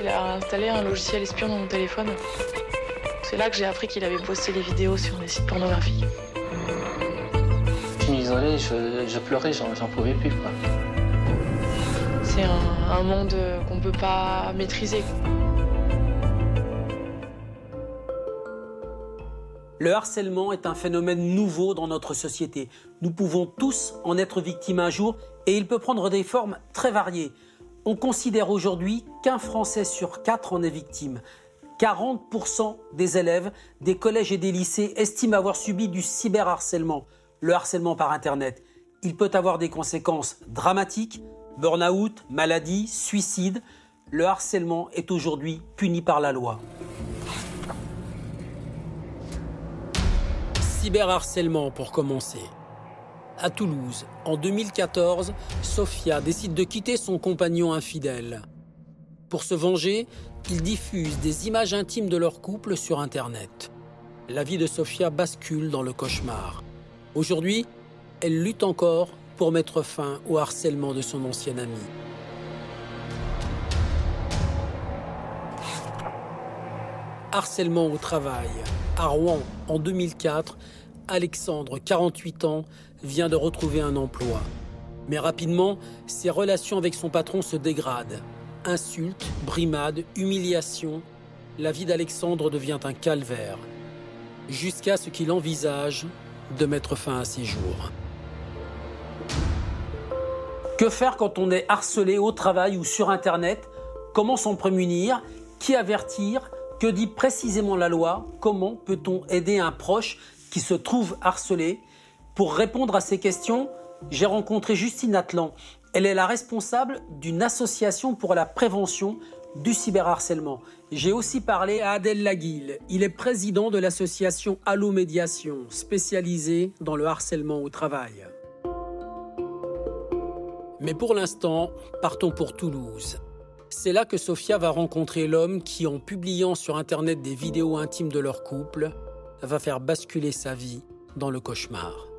Il a installé un logiciel espion dans mon téléphone. C'est là que j'ai appris qu'il avait posté des vidéos sur des sites pornographiques. Je m'isolais, je, je pleurais, j'en j'en pouvais plus. Quoi. C'est un, un monde qu'on peut pas maîtriser. Le harcèlement est un phénomène nouveau dans notre société. Nous pouvons tous en être victimes un jour et il peut prendre des formes très variées. On considère aujourd'hui qu'un Français sur quatre en est victime. 40% des élèves des collèges et des lycées estiment avoir subi du cyberharcèlement, le harcèlement par Internet. Il peut avoir des conséquences dramatiques, burn-out, maladie, suicide. Le harcèlement est aujourd'hui puni par la loi. Cyberharcèlement pour commencer. À Toulouse, en 2014, Sophia décide de quitter son compagnon infidèle. Pour se venger, il diffuse des images intimes de leur couple sur Internet. La vie de Sophia bascule dans le cauchemar. Aujourd'hui, elle lutte encore pour mettre fin au harcèlement de son ancien ami. Harcèlement au travail. À Rouen, en 2004, Alexandre, 48 ans, vient de retrouver un emploi. Mais rapidement, ses relations avec son patron se dégradent. Insultes, brimades, humiliations, la vie d'Alexandre devient un calvaire. Jusqu'à ce qu'il envisage de mettre fin à ses jours. Que faire quand on est harcelé au travail ou sur Internet? Comment s'en prémunir? Qui avertir? Que dit précisément la loi? Comment peut-on aider un proche qui se trouve harcelé? Pour répondre à ces questions, j'ai rencontré Justine Atlan. Elle est la responsable d'une association pour la prévention du cyberharcèlement. J'ai aussi parlé à Adèle Laguille. Il est président de l'association Allo Médiation, spécialisée dans le harcèlement au travail. Mais pour l'instant, partons pour Toulouse. C'est là que Sophia va rencontrer l'homme qui, en publiant sur Internet des vidéos intimes de leur couple, va faire basculer sa vie dans le cauchemar.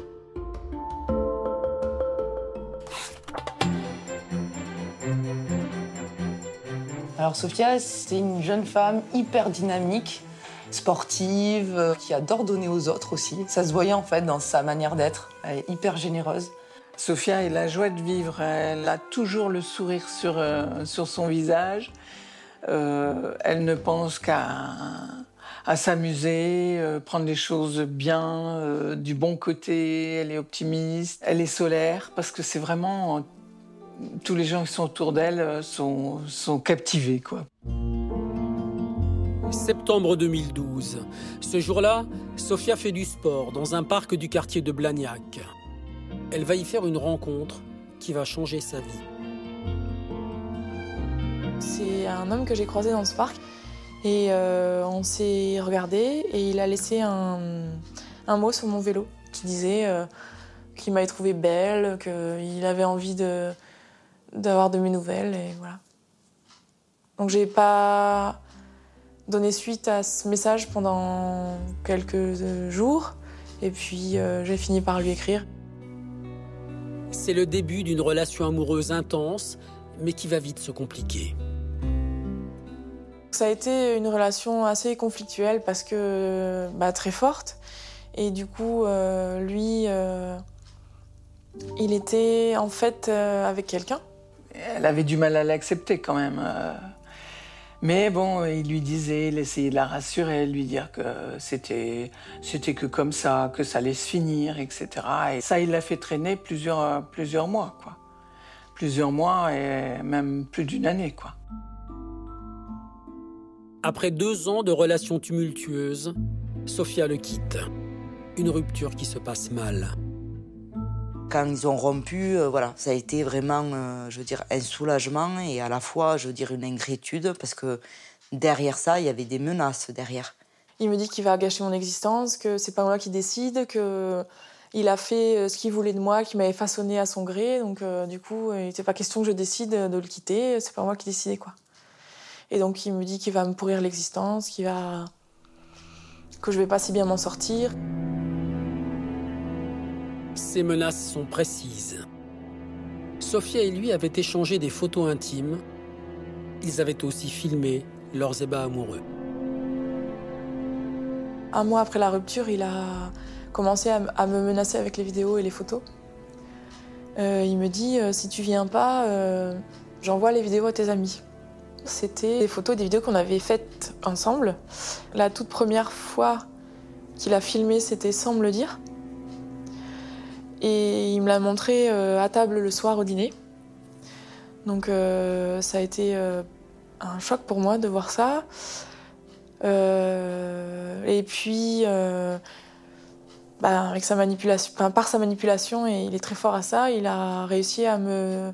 Alors Sophia, c'est une jeune femme hyper dynamique, sportive, euh, qui adore donner aux autres aussi. Ça se voyait en fait dans sa manière d'être. Elle est hyper généreuse. Sophia est la joie de vivre. Elle a toujours le sourire sur, euh, sur son visage. Euh, elle ne pense qu'à à s'amuser, prendre les choses bien, du bon côté. Elle est optimiste, elle est solaire, parce que c'est vraiment tous les gens qui sont autour d'elle euh, sont, sont captivés, quoi. Septembre 2012. Ce jour-là, Sophia fait du sport dans un parc du quartier de Blagnac. Elle va y faire une rencontre qui va changer sa vie. C'est un homme que j'ai croisé dans ce parc et euh, on s'est regardé et il a laissé un, un mot sur mon vélo qui disait euh, qu'il m'avait trouvé belle, qu'il avait envie de d'avoir de mes nouvelles et voilà. Donc j'ai pas donné suite à ce message pendant quelques jours et puis euh, j'ai fini par lui écrire. C'est le début d'une relation amoureuse intense, mais qui va vite se compliquer. Ça a été une relation assez conflictuelle parce que bah, très forte. Et du coup, euh, lui, euh, il était en fait euh, avec quelqu'un. Elle avait du mal à l'accepter quand même. euh. Mais bon, il lui disait, il essayait de la rassurer, lui dire que c'était, c'était que comme ça, que ça allait se finir, etc. Et ça, il l'a fait traîner plusieurs, plusieurs mois, quoi. Plusieurs mois et même plus d'une année, quoi. Après deux ans de relations tumultueuses, Sophia le quitte. Une rupture qui se passe mal. Quand ils ont rompu, euh, voilà, ça a été vraiment, euh, je veux dire, un soulagement et à la fois, je veux dire, une inquiétude parce que derrière ça, il y avait des menaces derrière. Il me dit qu'il va gâcher mon existence, que c'est pas moi qui décide, que il a fait euh, ce qu'il voulait de moi, qu'il m'avait façonné à son gré. Donc du coup, il n'était pas question que je décide de le quitter. C'est pas moi qui décidais quoi. Et donc il me dit qu'il va me pourrir l'existence, qu'il va que je vais pas si bien m'en sortir. Ces menaces sont précises. Sophia et lui avaient échangé des photos intimes ils avaient aussi filmé leurs ébats amoureux. Un mois après la rupture, il a commencé à, me menacer avec les vidéos et les photos. Euh, il me dit euh, si tu viens pas, euh, j'envoie les vidéos à tes amis. C'était des photos et des vidéos qu'on avait faites ensemble. La toute première fois qu'il a filmé, c'était sans me le dire. Et il me l'a montré à table le soir au dîner. Donc ça a été un choc pour moi de voir ça. Euh, et puis, euh, bah, avec sa manipulation, par sa manipulation, et il est très fort à ça, il a réussi à me,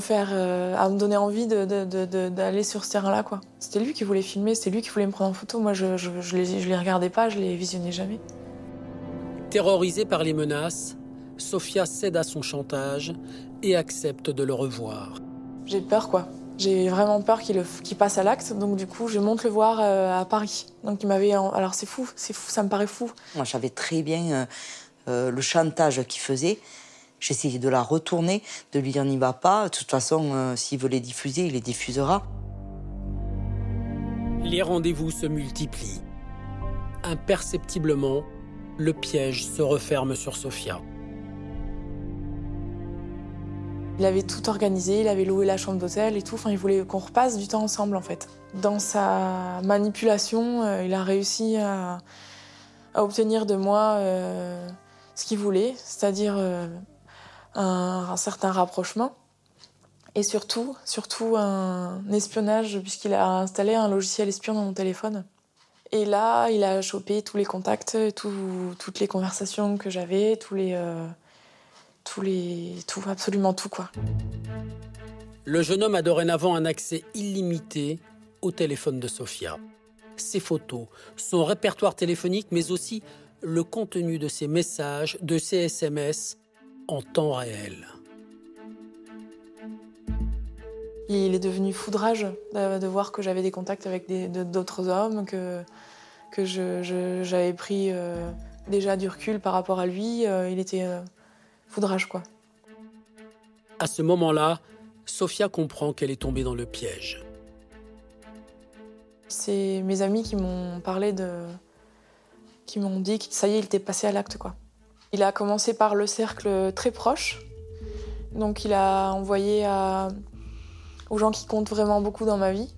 faire, euh, à me donner envie d'aller sur ce terrain-là. C'était lui qui voulait filmer, c'était lui qui voulait me prendre en photo. Moi, je, je, les, je les regardais pas, je les visionnais jamais. Terrorisée par les menaces, Sophia cède à son chantage et accepte de le revoir. J'ai peur, quoi. J'ai vraiment peur qu'il passe à l'acte, donc du coup, je monte le voir euh, à Paris. Donc il m'avait. Alors c'est fou, c'est fou, ça me paraît fou. Moi, j'avais très bien euh, euh, le chantage qu'il faisait. J'essayais de la retourner, de lui dire n'y va pas. De toute façon, s'il veut les diffuser, il les diffusera. Les rendez-vous se multiplient. Imperceptiblement, le piège se referme sur Sophia. Il avait tout organisé, il avait loué la chambre d'hôtel et tout. Enfin, il voulait qu'on repasse du temps ensemble, en fait. Dans sa manipulation, euh, il a réussi à, obtenir de moi euh, ce qu'il voulait, c'est-à-dire euh, un, certain rapprochement. Et surtout, surtout un espionnage, puisqu'il a installé un logiciel espion dans mon téléphone. Et là, il a chopé tous les contacts, toutes les conversations que j'avais, tous les tous les, tout, absolument tout quoi. Le jeune homme a dorénavant un accès illimité au téléphone de Sophia. Ses photos, son répertoire téléphonique, mais aussi le contenu de ses messages, de ses SMS en temps réel. Il est devenu foudrage de, voir que j'avais des contacts avec d'autres hommes, que, que j'avais pris euh, déjà du recul par rapport à lui. Euh, il était euh, foudrage, quoi. À ce moment-là, Sophia comprend qu'elle est tombée dans le piège. C'est mes amis qui m'ont parlé de. qui m'ont dit que ça y est, il était passé à l'acte, quoi. Il a commencé par le cercle très proche. Donc il a envoyé à... aux gens qui comptent vraiment beaucoup dans ma vie.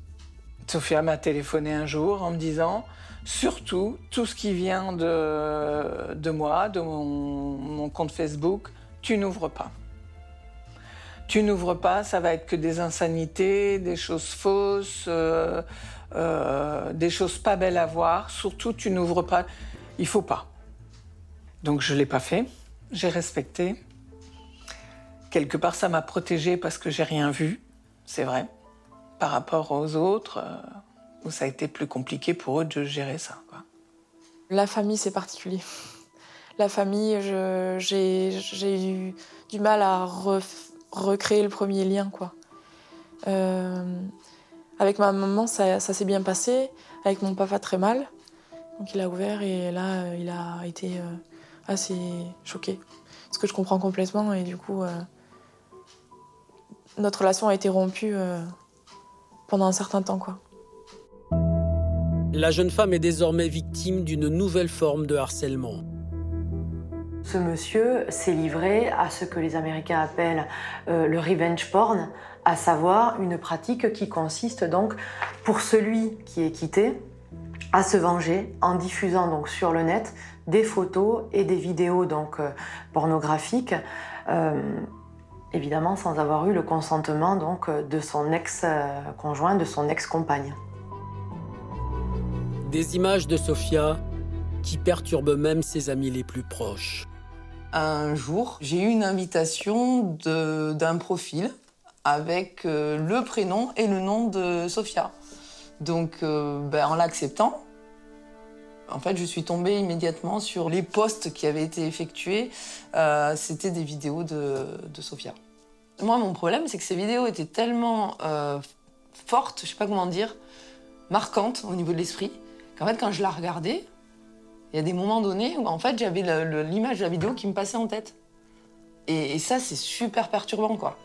Sophia m'a téléphoné un jour en me disant surtout tout ce qui vient de, de moi, de mon compte Facebook, tu n'ouvres pas. Tu n'ouvres pas, ça va être que des insanités, des choses fausses, euh, euh, des choses pas belles à voir. Surtout, tu n'ouvres pas. Il faut pas. Donc je l'ai pas fait. J'ai respecté. Quelque part, ça m'a protégée parce que j'ai rien vu. C'est vrai. Par rapport aux autres, euh, où ça a été plus compliqué pour eux de gérer ça. La famille, c'est particulier la famille, j'ai eu du mal à recréer le premier lien. Quoi. Euh, avec ma maman, ça, s'est bien passé. Avec mon papa, très mal. Donc il a ouvert et là, euh, il a été euh, assez choqué. Ce que je comprends complètement et du coup, notre relation a été rompue pendant un certain temps. Quoi. La jeune femme est désormais victime d'une nouvelle forme de harcèlement. Ce monsieur s'est livré à ce que les Américains appellent euh, le revenge porn, à savoir une pratique qui consiste donc pour celui qui est quitté à se venger en diffusant donc sur le net des photos et des vidéos donc euh, pornographiques, euh, évidemment sans avoir eu le consentement donc de son ex-conjoint, de son ex-compagne. Des images de Sophia qui perturbent même ses amis les plus proches un jour, j'ai eu une invitation d'un profil avec euh, le prénom et le nom de Sophia. Donc, euh, ben, en l'acceptant, en fait, je suis tombée immédiatement sur les posts qui avaient été effectués. Euh, c'était des vidéos de, Sophia. Moi, mon problème, c'est que ces vidéos étaient tellement fortes, je sais pas comment dire, marquantes au niveau de l'esprit, qu'en fait, quand je la regardais, il y a des moments donnés où en fait j'avais l'image de la vidéo qui me passait en tête. Et, ça, c'est super perturbant, quoi.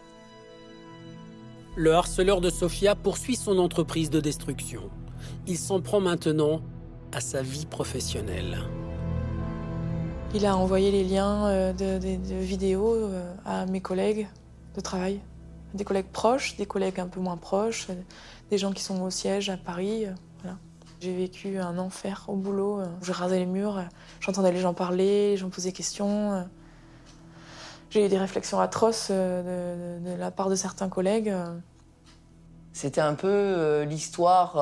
le harceleur de Sofia poursuit son entreprise de destruction. Il s'en prend maintenant à sa vie professionnelle. Il a envoyé les liens euh, de, vidéos euh, à mes collègues de travail, des collègues proches, des collègues un peu moins proches, euh, des gens qui sont au siège à Paris. J'ai vécu un enfer au boulot. Je rasais les murs, j'entendais les gens parler, les gens posaient des questions. J'ai eu des réflexions atroces de, la part de certains collègues. C'était un peu l'histoire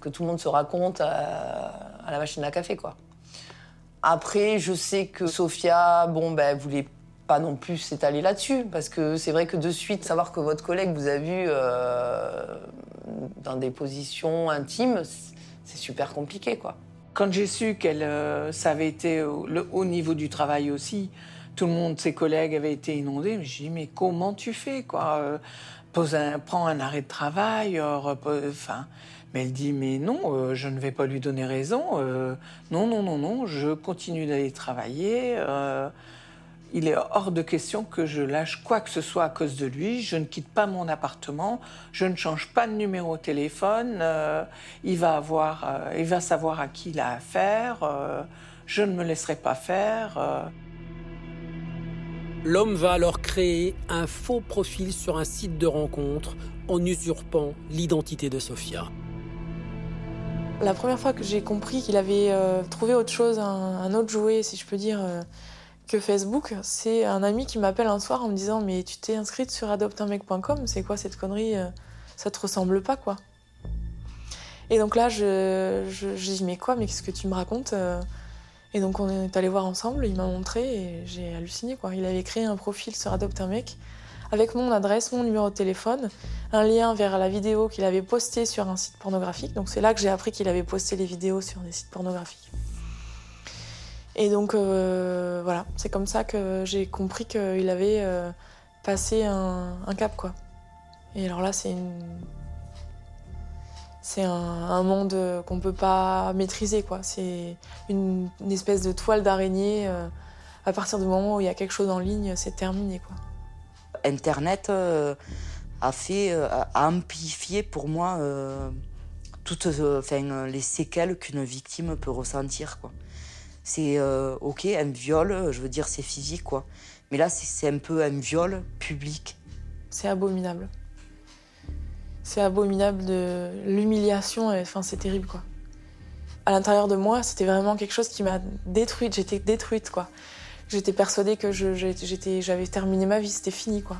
que tout le monde se raconte à, à, la machine à café, quoi. Après, je sais que Sophia, bon, ben, voulait pas non plus s'étaler là-dessus, parce que c'est vrai que de suite, savoir que votre collègue vous a vu euh, dans des positions intimes, c'est super compliqué, quoi. Quand j'ai su qu'elle, euh, ça avait été le haut niveau du travail aussi, tout le monde, ses collègues avaient été inondés, j'ai dit, mais comment tu fais, quoi euh, Prends un arrêt de travail, enfin... Mais elle dit mais non, euh, je ne vais pas lui donner raison. Euh, non, non, non, non, je continue d'aller travailler. Euh, il est hors de question que je lâche quoi que ce soit à cause de lui. Je ne quitte pas mon appartement. Je ne change pas de numéro de téléphone. il va avoir, il va savoir à qui il a affaire. je ne me laisserai pas faire. L'homme va alors créer un faux profil sur un site de rencontre en usurpant l'identité de Sophia. La première fois que j'ai compris qu'il avait euh, trouvé autre chose, un, autre jouet, si je peux dire, euh, que Facebook, c'est un ami qui m'appelle un soir en me disant Mais tu t'es inscrite sur adoptunmec.com, c'est quoi cette connerie euh, Ça te ressemble pas, quoi. Et donc là, je, je, dis Mais quoi Mais qu'est-ce que tu me racontes Et donc on est allé voir ensemble, il m'a montré et j'ai halluciné, quoi. Il avait créé un profil sur Adopte avec mon adresse, mon numéro de téléphone, un lien vers la vidéo qu'il avait postée sur un site pornographique. Donc c'est là que j'ai appris qu'il avait posté les vidéos sur des sites pornographiques. Et donc euh, voilà, c'est comme ça que j'ai compris qu'il avait euh, passé un, cap quoi. Et alors là c'est un, monde qu'on peut pas maîtriser quoi. C'est une, espèce de toile d'araignée. Euh, à partir du moment où il y a quelque chose en ligne, c'est terminé quoi. Internet a fait, a amplifié pour moi toutes les séquelles qu'une victime peut ressentir. Quoi. C'est ok, un viol, je veux dire, c'est physique, quoi. Mais là, c'est un peu un viol public. C'est abominable. C'est abominable de l'humiliation, enfin, c'est terrible, quoi. À l'intérieur de moi, c'était vraiment quelque chose qui m'a détruite. J'étais détruite, quoi. J'étais persuadée que j'avais terminé ma vie, c'était fini quoi.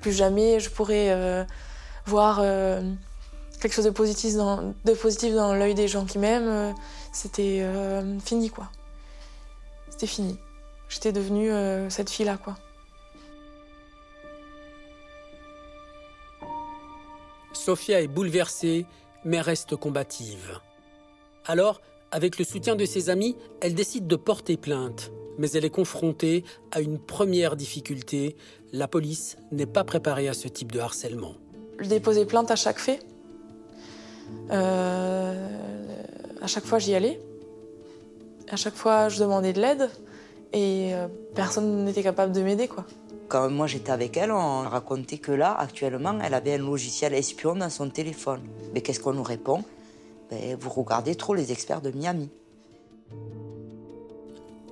Plus jamais je pourrais euh, voir euh, quelque chose de positif dans, l'œil des gens qui m'aiment. Euh, c'était fini quoi. C'était fini. J'étais devenue cette fille-là quoi. Sophia est bouleversée, mais reste combative. Alors, avec le soutien de ses amis, elle décide de porter plainte mais elle est confrontée à une première difficulté. La police n'est pas préparée à ce type de harcèlement. Je déposais plainte à chaque fait. Euh, à chaque fois, j'y allais. À chaque fois, je demandais de l'aide et euh, personne n'était capable de m'aider, quoi. Quand moi j'étais avec elle, on racontait que là, actuellement, elle avait un logiciel espion dans son téléphone. Mais qu'est-ce qu'on nous répond? Ben, Vous regardez trop les experts de Miami.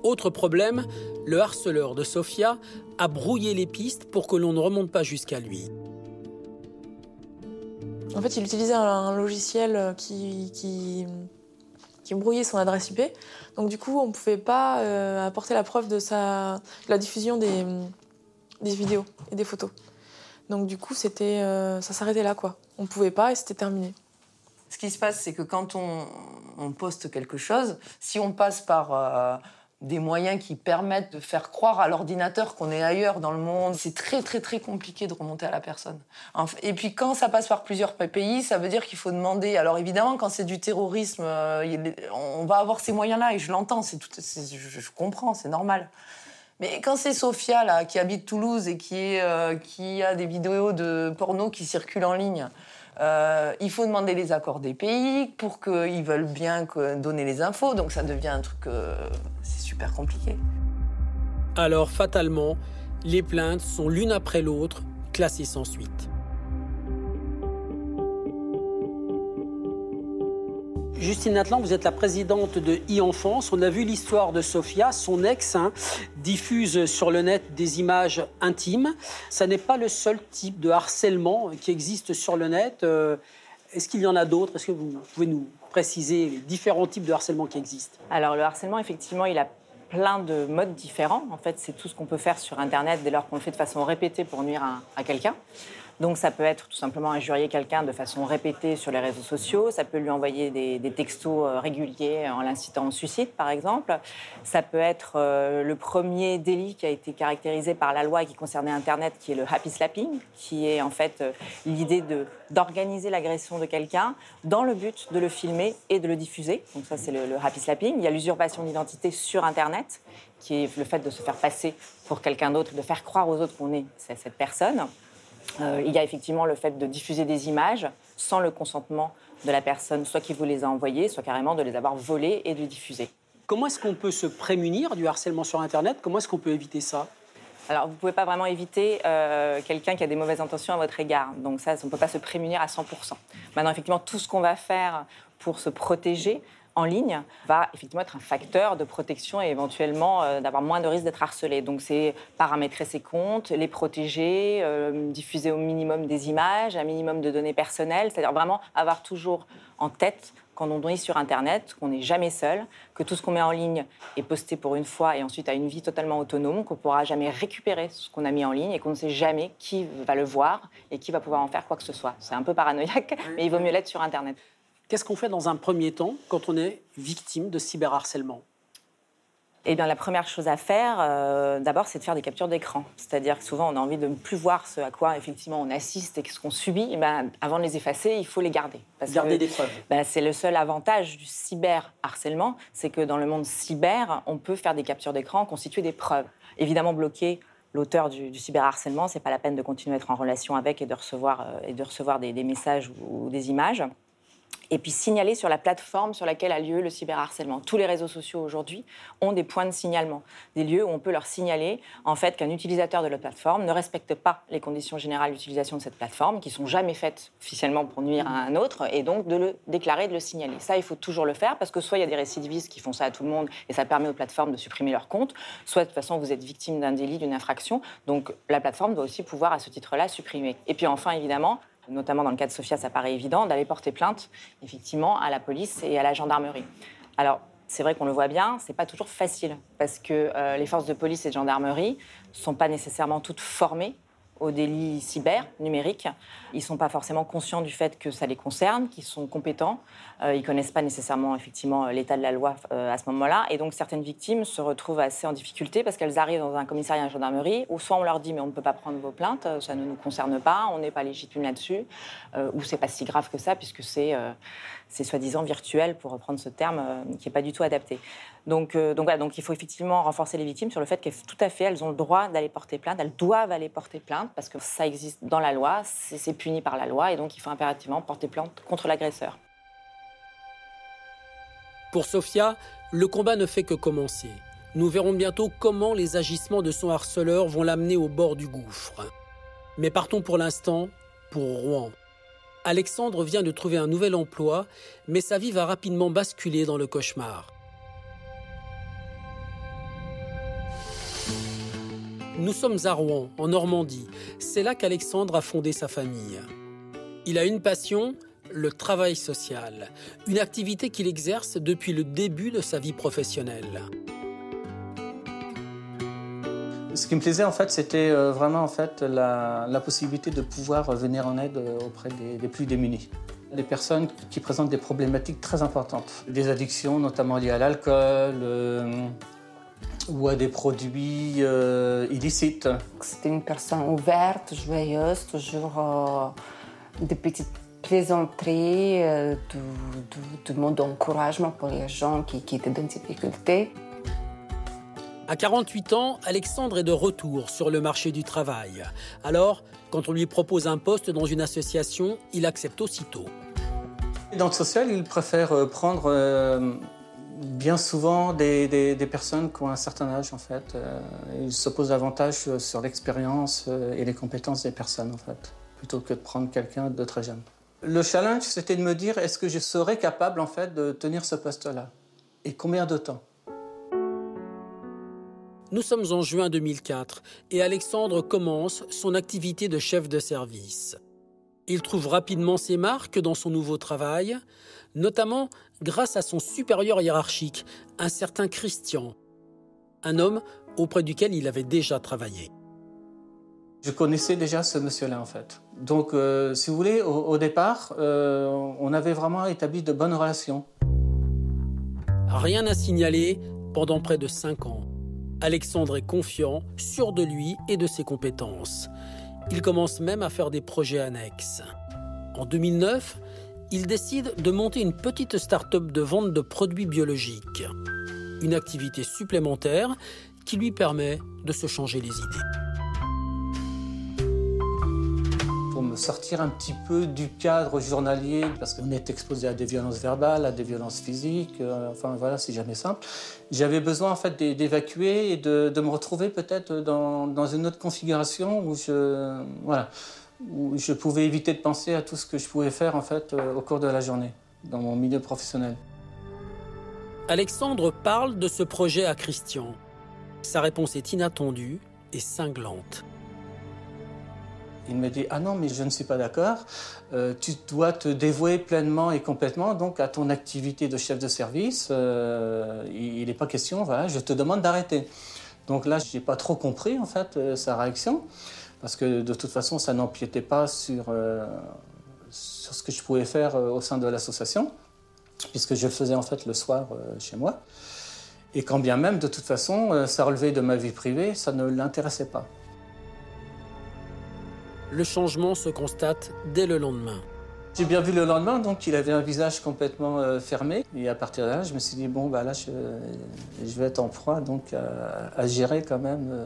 Autre problème, le harceleur de Sofia a brouillé les pistes pour que l'on ne remonte pas jusqu'à lui. En fait, il utilisait un, logiciel qui, qui, brouillait son adresse IP. Donc du coup, on ne pouvait pas euh, apporter la preuve de, sa, la diffusion des, des, vidéos et des photos. Donc du coup, c'était, euh, ça s'arrêtait là, quoi. On ne pouvait pas et c'était terminé. Ce qui se passe, c'est que quand on, poste quelque chose, si on passe par... Des moyens qui permettent de faire croire à l'ordinateur qu'on est ailleurs dans le monde. C'est très très très compliqué de remonter à la personne. Et puis quand ça passe par plusieurs pays, ça veut dire qu'il faut demander. Alors évidemment, quand c'est du terrorisme, euh, on va avoir ces moyens-là et je l'entends. C'est tout, je, comprends, c'est normal. Mais quand c'est Sophia là, qui habite Toulouse et qui, euh, a des vidéos de porno qui circulent en ligne, euh, il faut demander les accords des pays pour qu'ils veulent bien donner les infos. Donc ça devient un truc, compliqué. Alors fatalement, les plaintes sont l'une après l'autre classées sans suite. Justine Atlan, vous êtes la présidente de e-enfance. On a vu l'histoire de Sophia. Son ex hein, diffuse sur le net des images intimes. Ça n'est pas le seul type de harcèlement qui existe sur le net. Euh, est-ce qu'il y en a d'autres? Est-ce que vous pouvez nous préciser les différents types de harcèlement qui existent? Alors le harcèlement, effectivement, il a plein de modes différents. En fait, c'est tout ce qu'on peut faire sur Internet dès lors qu'on le fait de façon répétée pour nuire à quelqu'un. Donc ça peut être tout simplement injurier quelqu'un de façon répétée sur les réseaux sociaux, ça peut lui envoyer des, textos euh, réguliers en l'incitant au suicide par exemple, ça peut être euh, le premier délit qui a été caractérisé par la loi qui concernait Internet qui est le happy slapping, qui est en fait euh, l'idée d'organiser l'agression de quelqu'un dans le but de le filmer et de le diffuser. Donc ça c'est le, le happy slapping. Il y a l'usurpation d'identité sur Internet qui est le fait de se faire passer pour quelqu'un d'autre, de faire croire aux autres qu'on est cette personne. Euh, il y a effectivement le fait de diffuser des images sans le consentement de la personne, soit qui vous les a envoyées, soit carrément de les avoir volées et de les diffuser. Comment est-ce qu'on peut se prémunir du harcèlement sur Internet? Comment est-ce qu'on peut éviter ça? Alors, vous ne pouvez pas vraiment éviter euh, quelqu'un qui a des mauvaises intentions à votre égard. Donc ça, on ne peut pas se prémunir à 100%. Maintenant, effectivement, tout ce qu'on va faire pour se protéger, en ligne va effectivement être un facteur de protection et éventuellement euh, d'avoir moins de risques d'être harcelé. Donc c'est paramétrer ses comptes, les protéger, euh, diffuser au minimum des images, un minimum de données personnelles, c'est-à-dire vraiment avoir toujours en tête quand on est sur Internet, qu'on n'est jamais seul, que tout ce qu'on met en ligne est posté pour une fois et ensuite a une vie totalement autonome, qu'on ne pourra jamais récupérer ce qu'on a mis en ligne et qu'on ne sait jamais qui va le voir et qui va pouvoir en faire quoi que ce soit. C'est un peu paranoïaque, mais il vaut mieux l'être sur Internet. Qu'est-ce qu'on fait dans un premier temps quand on est victime de cyberharcèlement? Eh bien, la première chose à faire, euh, d'abord, c'est de faire des captures d'écran. C'est-à-dire que souvent, on a envie de ne plus voir ce à quoi, effectivement, on assiste et ce qu'on subit. Eh ben, avant de les effacer, il faut les garder. Parce garder des preuves. Ben, c'est le seul avantage du cyberharcèlement, c'est que dans le monde cyber, on peut faire des captures d'écran, constituer des preuves. Évidemment, bloquer l'auteur du, du, cyberharcèlement, c'est pas la peine de continuer à être en relation avec et de recevoir, euh, et de recevoir des, messages ou des images et puis signaler sur la plateforme sur laquelle a lieu le cyberharcèlement. Tous les réseaux sociaux aujourd'hui ont des points de signalement, des lieux où on peut leur signaler en fait qu'un utilisateur de la plateforme ne respecte pas les conditions générales d'utilisation de cette plateforme, qui sont jamais faites officiellement pour nuire à un autre, et donc de le déclarer, de le signaler. Ça, il faut toujours le faire parce que soit il y a des récidivistes qui font ça à tout le monde et ça permet aux plateformes de supprimer leur compte, soit de toute façon vous êtes victime d'un délit, d'une infraction, donc la plateforme doit aussi pouvoir à ce titre-là supprimer. Et puis enfin, évidemment, notamment dans le cas de Sofia, ça paraît évident, d'aller porter plainte, effectivement, à la police et à la gendarmerie. Alors, c'est vrai qu'on le voit bien, c'est pas toujours facile, parce que euh, les forces de police et de gendarmerie ne sont pas nécessairement toutes formées aux délits cyber, numériques. Ils ne sont pas forcément conscients du fait que ça les concerne, qu'ils sont compétents. Euh, ils ne connaissent pas nécessairement effectivement l'état de la loi euh, à ce moment-là. Et donc certaines victimes se retrouvent assez en difficulté parce qu'elles arrivent dans un commissariat de gendarmerie où soit on leur dit mais on ne peut pas prendre vos plaintes, euh, ça ne nous concerne pas, on n'est pas légitime là-dessus, ou c'est pas si grave que ça puisque c'est c'est soi-disant virtuel, pour reprendre ce terme, qui n'est pas du tout adapté. Donc, donc, voilà, donc il faut effectivement renforcer les victimes sur le fait qu'elles tout à fait, ont le droit d'aller porter plainte, elles doivent aller porter plainte parce que ça existe dans la loi, c'est puni par la loi et donc il faut impérativement porter plainte contre l'agresseur. Pour Sofia, le combat ne fait que commencer. Nous verrons bientôt comment les agissements de son harceleur vont l'amener au bord du gouffre. Mais partons pour l'instant pour Rouen. Alexandre vient de trouver un nouvel emploi, mais sa vie va rapidement basculer dans le cauchemar. Nous sommes à Rouen, en Normandie. C'est là qu'Alexandre a fondé sa famille. Il a une passion, le travail social, une activité qu'il exerce depuis le début de sa vie professionnelle. Ce qui me plaisait en fait, c'était euh, vraiment en fait la, possibilité de pouvoir venir en aide auprès des, plus démunis. Des personnes qui présentent des problématiques très importantes, des addictions notamment liées à l'alcool, euh, ou à des produits euh, illicites. C'était une personne ouverte, joyeuse, toujours euh, des petites plaisanteries, euh, du, du, d'encouragement pour les gens qui, qui étaient dans des difficultés. À 48 ans, Alexandre est de retour sur le marché du travail. Alors, quand on lui propose un poste dans une association, il accepte aussitôt. Dans le social, il préfère prendre bien souvent des, personnes qui ont un certain âge en fait. Euh, ils se posent davantage sur l'expérience euh, et les compétences des personnes en fait, plutôt que de prendre quelqu'un de très jeune. Le challenge, c'était de me dire est-ce que je serais capable en fait de tenir ce poste-là? Et combien de temps? Nous sommes en juin 2004 et Alexandre commence son activité de chef de service. Il trouve rapidement ses marques dans son nouveau travail, notamment grâce à son supérieur hiérarchique, un certain Christian, un homme auprès duquel il avait déjà travaillé. Je connaissais déjà ce monsieur-là en fait. Donc, euh, si vous voulez, au, départ, euh, on avait vraiment établi de bonnes relations. Rien à signaler pendant près de cinq ans. Alexandre est confiant, sûr de lui et de ses compétences. Il commence même à faire des projets annexes. En 2009, il décide de monter une petite start-up de vente de produits biologiques. Une activité supplémentaire qui lui permet de se changer les idées. sortir un petit peu du cadre journalier, parce qu'on est exposé à des violences verbales, à des violences physiques, euh, enfin voilà, c'est jamais simple. J'avais besoin en fait d'évacuer et de, me retrouver peut-être dans, dans, une autre configuration où je, voilà, où je pouvais éviter de penser à tout ce que je pouvais faire en fait euh, au cours de la journée, dans mon milieu professionnel. Alexandre parle de ce projet à Christian. Sa réponse est inattendue et cinglante. Il me dit Ah non, mais je ne suis pas d'accord. Euh, tu dois te dévouer pleinement et complètement donc à ton activité de chef de service. Euh, il n'est pas question, voilà, je te demande d'arrêter. Donc là, je n'ai pas trop compris en fait euh, sa réaction, parce que de toute façon, ça n'empiétait pas sur, sur ce que je pouvais faire au sein de l'association, puisque je le faisais en fait le soir chez moi. Et quand bien même, de toute façon, ça relevait de ma vie privée, ça ne l'intéressait pas le changement se constate dès le lendemain. J'ai bien vu le lendemain, donc il avait un visage complètement euh, fermé. Et à partir de là, je me suis dit, bon, bah là, je, vais être en proie donc, à, gérer quand même.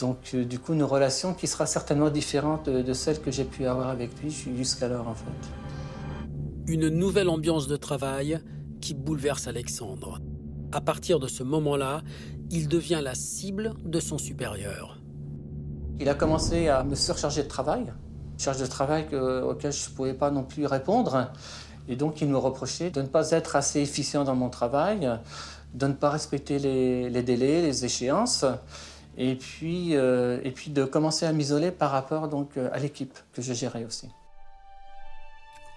Donc, euh, du coup, une relation qui sera certainement différente de, celle que j'ai pu avoir avec lui jusqu'alors, en fait. Une nouvelle ambiance de travail qui bouleverse Alexandre. À partir de ce moment-là, il devient la cible de son supérieur. Il a commencé à me surcharger de travail, charge de travail auquel je ne pouvais pas non plus répondre. Et donc il me reprochait de ne pas être assez efficient dans mon travail, de ne pas respecter les, délais, les échéances, et puis, euh, et puis de commencer à m'isoler par rapport donc, à l'équipe que je gérais aussi.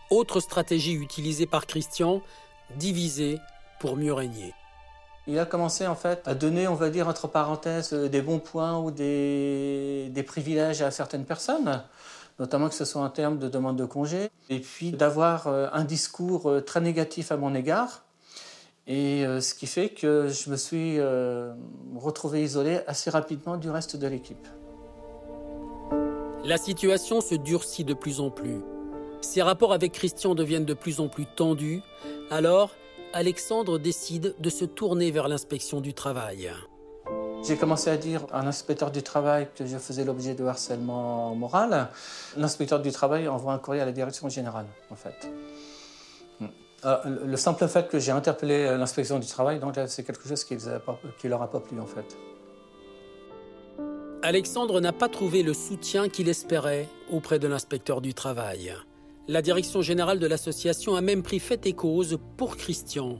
Autre stratégie utilisée par Christian, diviser pour mieux régner. Il a commencé en fait à donner, on va dire entre parenthèses, euh, des bons points ou des, privilèges à certaines personnes, notamment que ce soit en termes de demande de congé, et puis d'avoir euh, un discours euh, très négatif à mon égard. Et ce qui fait que je me suis retrouvé isolé assez rapidement du reste de l'équipe. La situation se durcit de plus en plus. Ses rapports avec Christian deviennent de plus en plus tendus. Alors, Alexandre décide de se tourner vers l'inspection du travail. J'ai commencé à dire à l'inspecteur du travail que je faisais l'objet de harcèlement moral. L'inspecteur du travail envoie un courrier à la direction générale, en fait. Euh, le simple fait que j'ai interpellé l'inspection du travail, c'est quelque chose qui ne leur a pas plu, en fait. Alexandre n'a pas trouvé le soutien qu'il espérait auprès de l'inspecteur du travail. La direction générale de l'association a même pris fait et cause pour Christian.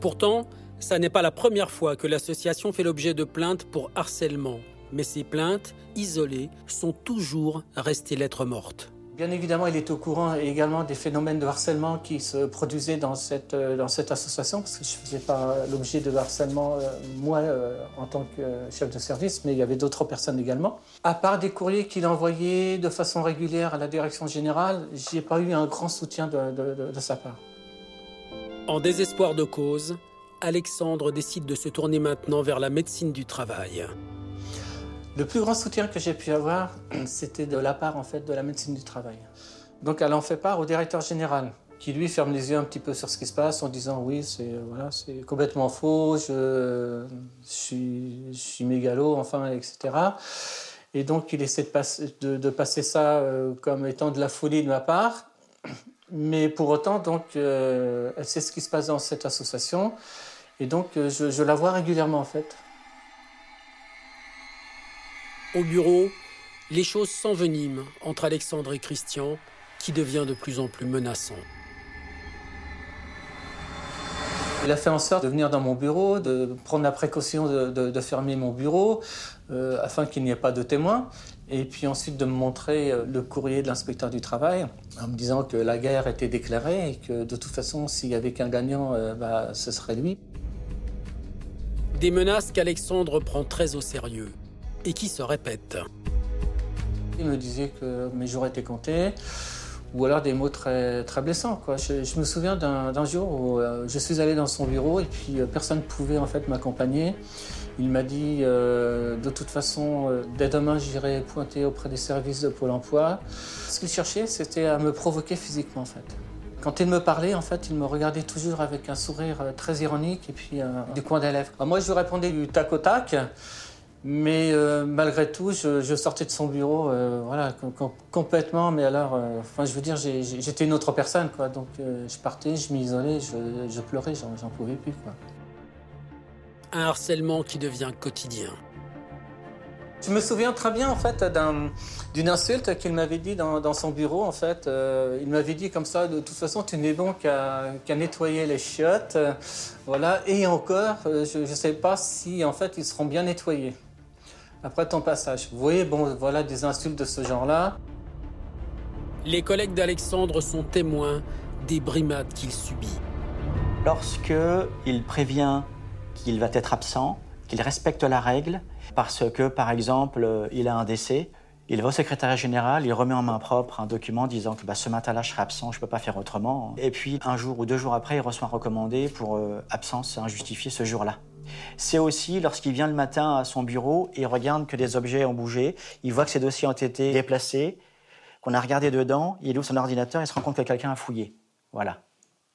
Pourtant, ça n'est pas la première fois que l'association fait l'objet de plaintes pour harcèlement. Mais ces plaintes, isolées, sont toujours restées lettres mortes. Bien évidemment, il est au courant également des phénomènes de harcèlement qui se produisaient dans cette, euh, association, parce que je ne faisais pas l'objet de harcèlement, euh, moi, euh, en tant que chef de service, mais il y avait d'autres personnes également. À part des courriers qu'il envoyait de façon régulière à la direction générale, je n'ai pas eu un grand soutien de sa part. En désespoir de cause, Alexandre décide de se tourner maintenant vers la médecine du travail. Le plus grand soutien que j'ai pu avoir, c'était de la part en fait de la médecine du travail. Donc elle en fait part au directeur général, qui lui ferme les yeux un petit peu sur ce qui se passe en disant oui c'est voilà c'est complètement faux, je, suis, je mégalo, enfin etc. Et donc il essaie de passer, ça euh, comme étant de la folie de ma part. Mais pour autant, donc, euh, elle sait ce qui se passe dans cette association. Et donc, euh, je la vois régulièrement, en fait. Au bureau, les choses s'enveniment entre Alexandre et Christian qui devient de plus en plus menaçant. Il a fait en sorte de venir dans mon bureau, de prendre la précaution de, fermer mon bureau euh, afin qu'il n'y ait pas de témoins. Et puis ensuite de me montrer euh, le courrier de l'inspecteur du travail en me disant que la guerre était déclarée et que de toute façon, s'il y avait qu'un gagnant, euh, bah, ce serait lui. Des menaces qu'Alexandre prend très au sérieux et qui se répètent. Il me disait que mes jours étaient comptés ou alors des mots très, très blessants. Je, me souviens d'un jour où euh, je suis allé dans son bureau et puis euh, personne ne pouvait en fait m'accompagner. Il m'a dit euh, de toute façon, dès demain, j'irai pointer auprès des services de Pôle emploi. Ce qu'il cherchait, c'était à me provoquer physiquement en fait. Quand il me parlait, en fait, il me regardait toujours avec un sourire très ironique et puis du coin des lèvres. moi, je lui répondais du tac au tac. Mais euh, malgré tout, je, sortais de son bureau, euh, voilà, complètement. Mais alors, euh, enfin, je veux dire, j'étais une autre personne, quoi. Donc, je partais, je m'isolais, je, je, pleurais, j'en pouvais plus, quoi. Un harcèlement qui devient quotidien. Je me souviens très bien, en fait, d'une insulte qu'il m'avait dit dans, son bureau, en fait. il m'avait dit comme ça, de toute façon, tu n'es bon qu'à nettoyer les chiottes, voilà. Et encore, je ne sais pas si, en fait, ils seront bien nettoyés après ton passage. Vous voyez, bon, voilà des insultes de ce genre-là. Les collègues d'Alexandre sont témoins des brimades qu'il subit. Lorsque il prévient qu'il va être absent, qu'il respecte la règle, parce que, par exemple, il a un décès, il va au secrétariat général, il remet en main propre un document disant que bah, ce matin-là, je serai absent, je ne peux pas faire autrement. Et puis, un jour ou deux jours après, il reçoit un recommandé pour euh, absence injustifiée ce jour-là. C'est aussi lorsqu'il vient le matin à son bureau et regarde que des objets ont bougé, il voit que ces dossiers ont été déplacés, qu'on a regardé dedans, il ouvre son ordinateur et se rend compte que quelqu'un a fouillé. Voilà.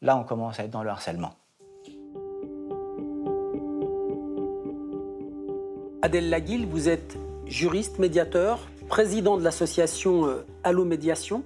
Là, on commence à être dans le harcèlement. Adèle Laguille, vous êtes juriste, médiateur, président de l'association euh, Allo Médiation.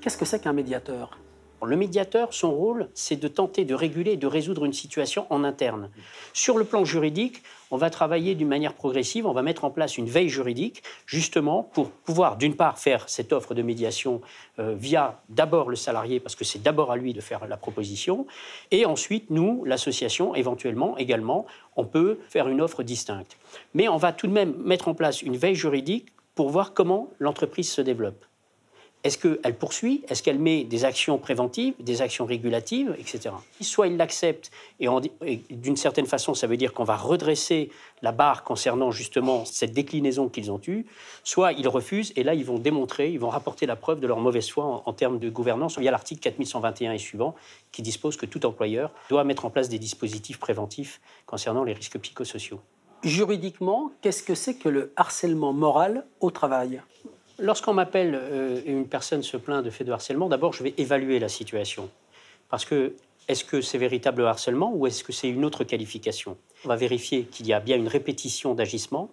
Qu'est-ce que c'est qu'un médiateur? Le médiateur, son rôle, c'est de tenter de réguler et de résoudre une situation en interne. Sur le plan juridique, on va travailler d'une manière progressive, on va mettre en place une veille juridique, justement pour pouvoir, d'une part, faire cette offre de médiation euh, via d'abord le salarié, parce que c'est d'abord à lui de faire la proposition, et ensuite, nous, l'association, éventuellement, également, on peut faire une offre distincte. Mais on va tout de même mettre en place une veille juridique pour voir comment l'entreprise se développe. Est-ce qu'elle poursuit? Est-ce qu'elle met des actions préventives, des actions régulatives, etc. Soit ils l'acceptent, et, d'une certaine façon, ça veut dire qu'on va redresser la barre concernant justement cette déclinaison qu'ils ont eue, soit ils refusent, et là, ils vont démontrer, ils vont rapporter la preuve de leur mauvaise foi en, termes de gouvernance. Il y a l'article 4121 et suivant qui dispose que tout employeur doit mettre en place des dispositifs préventifs concernant les risques psychosociaux. Juridiquement, qu'est-ce que c'est que le harcèlement moral au travail? Lorsqu'on m'appelle euh, une personne se plaint de fait de harcèlement, d'abord je vais évaluer la situation. Parce que est-ce que c'est véritable harcèlement ou est-ce que c'est une autre qualification? On va vérifier qu'il y a bien une répétition d'agissement,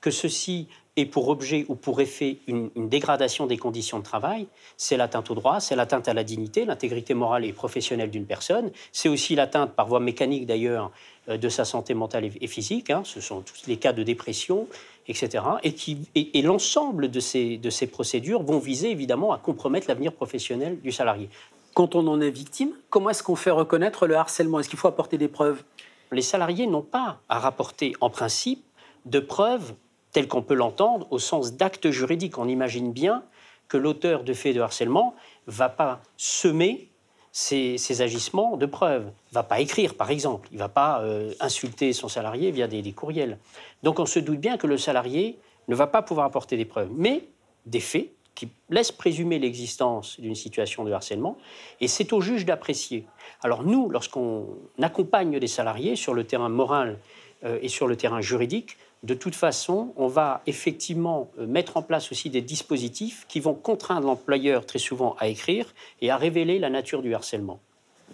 que ceci est pour objet ou pour effet une, dégradation des conditions de travail, c'est l'atteinte au droit, c'est l'atteinte à la dignité, l'intégrité morale et professionnelle d'une personne, c'est aussi l'atteinte par voie mécanique d'ailleurs euh, de sa santé mentale et physique, hein. ce sont tous les cas de dépression, etc. Et, qui, et, l'ensemble de ces, de ces procédures vont viser évidemment à compromettre l'avenir professionnel du salarié. Quand on en est victime, comment est-ce qu'on fait reconnaître le harcèlement? Est-ce qu'il faut apporter des preuves? Les salariés n'ont pas à rapporter en principe de preuves telles qu'on peut l'entendre au sens d'actes juridiques. On imagine bien que l'auteur de faits de harcèlement va pas semer ses, agissements de preuve. Il va pas écrire, par exemple. Il va pas euh, insulter son salarié via des, courriels. Donc on se doute bien que le salarié ne va pas pouvoir apporter des preuves, mais des faits qui laissent présumer l'existence d'une situation de harcèlement, et c'est au juge d'apprécier. Alors nous, lorsqu'on accompagne des salariés sur le terrain moral euh, et sur le terrain juridique, de toute façon, on va effectivement euh, mettre en place aussi des dispositifs qui vont contraindre l'employeur très souvent à écrire et à révéler la nature du harcèlement.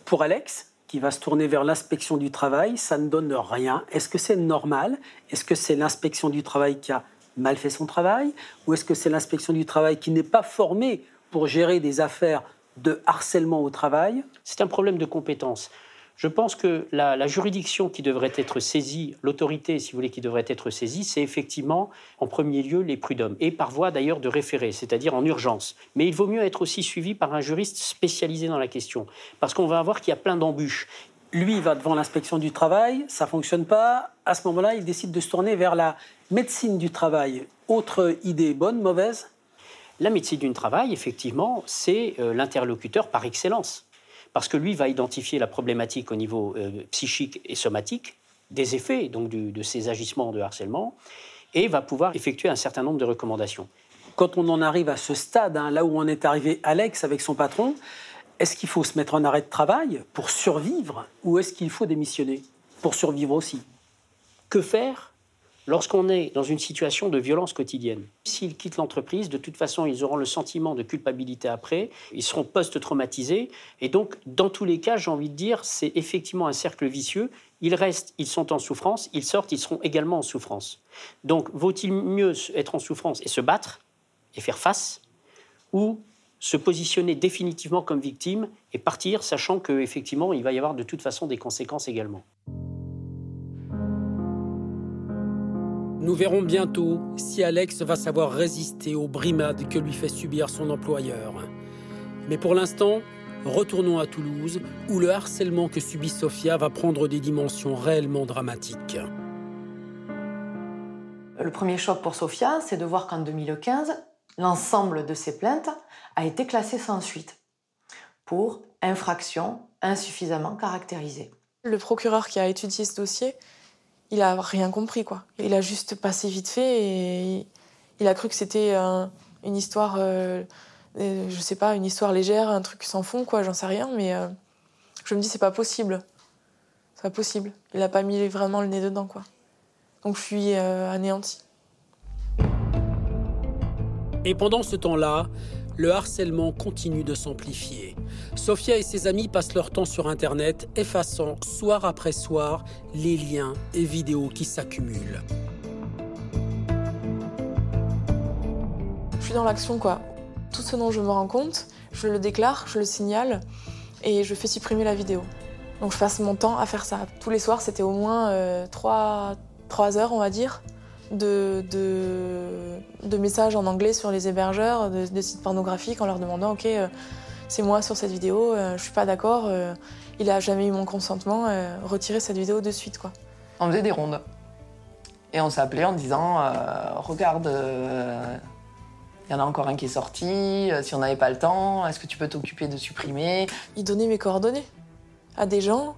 Pour Alex, qui va se tourner vers l'inspection du travail, ça ne donne rien. Est-ce que c'est normal? Est-ce que c'est l'inspection du travail qui a mal fait son travail? Ou est-ce que c'est l'inspection du travail qui n'est pas formée pour gérer des affaires de harcèlement au travail? C'est un problème de compétence Je pense que la, juridiction qui devrait être saisie, l'autorité, si vous voulez, qui devrait être saisie, c'est effectivement, en premier lieu, les prud'hommes, et par voie d'ailleurs de référé, c'est-à-dire en urgence. Mais il vaut mieux être aussi suivi par un juriste spécialisé dans la question, parce qu'on va voir qu'il y a plein d'embûches. Lui, il va devant l'inspection du travail, ça fonctionne pas. À ce moment-là, il décide de se tourner vers la médecine du travail. Autre idée, bonne, mauvaise? La médecine du travail, effectivement, c'est euh, l'interlocuteur par excellence parce que lui va identifier la problématique au niveau euh, psychique et somatique, des effets donc de ces agissements de harcèlement, et va pouvoir effectuer un certain nombre de recommandations. Quand on en arrive à ce stade, hein, là où on est arrivé Alex avec son patron, est-ce qu'il faut se mettre en arrêt de travail pour survivre ou est-ce qu'il faut démissionner pour survivre aussi? Que faire Lorsqu'on est dans une situation de violence quotidienne, s'ils quittent l'entreprise, de toute façon, ils auront le sentiment de culpabilité après, ils seront post-traumatisés. Et donc, dans tous les cas, j'ai envie de dire, c'est effectivement un cercle vicieux. Ils restent, ils sont en souffrance, ils sortent, ils seront également en souffrance. Donc, vaut-il mieux être en souffrance et se battre et faire face, ou se positionner définitivement comme victime et partir, sachant qu'effectivement, il va y avoir de toute façon des conséquences également? Nous verrons bientôt si Alex va savoir résister aux brimades que lui fait subir son employeur. Mais pour l'instant, retournons à Toulouse, où le harcèlement que subit Sophia va prendre des dimensions réellement dramatiques. Le premier choc pour Sophia, c'est de voir qu'en 2015, l'ensemble de ses plaintes a été classé sans suite pour infraction insuffisamment caractérisée. Le procureur qui a étudié ce dossier il a rien compris, quoi. Il a juste passé vite fait et il a cru que c'était une histoire, euh, euh, je sais pas, une histoire légère, un truc sans fond, quoi, j'en sais rien, mais euh, je me dis, c'est pas possible. C'est pas possible. Il a pas mis vraiment le nez dedans, quoi. Donc je suis anéantie. Et pendant ce temps-là, le harcèlement continue de s'amplifier. Sophia et ses amis passent leur temps sur Internet, effaçant soir après soir les liens et vidéos qui s'accumulent. Je suis dans l'action, quoi. Tout ce dont je me rends compte, je le déclare, je le signale et je fais supprimer la vidéo. Donc je passe mon temps à faire ça. Tous les soirs, c'était au moins 3, euh, heures, on va dire, de, de, messages en anglais sur les hébergeurs de, sites pornographiques en leur demandant Ok, euh, c'est moi sur cette vidéo, euh, je suis pas d'accord, euh, il a jamais eu mon consentement, retirez cette vidéo de suite. quoi. On faisait des rondes. Et on s'appelait en disant Regarde, il y en a encore un qui est sorti, si on n'avait pas le temps, est-ce que tu peux t'occuper de supprimer? Il donnait mes coordonnées à des gens,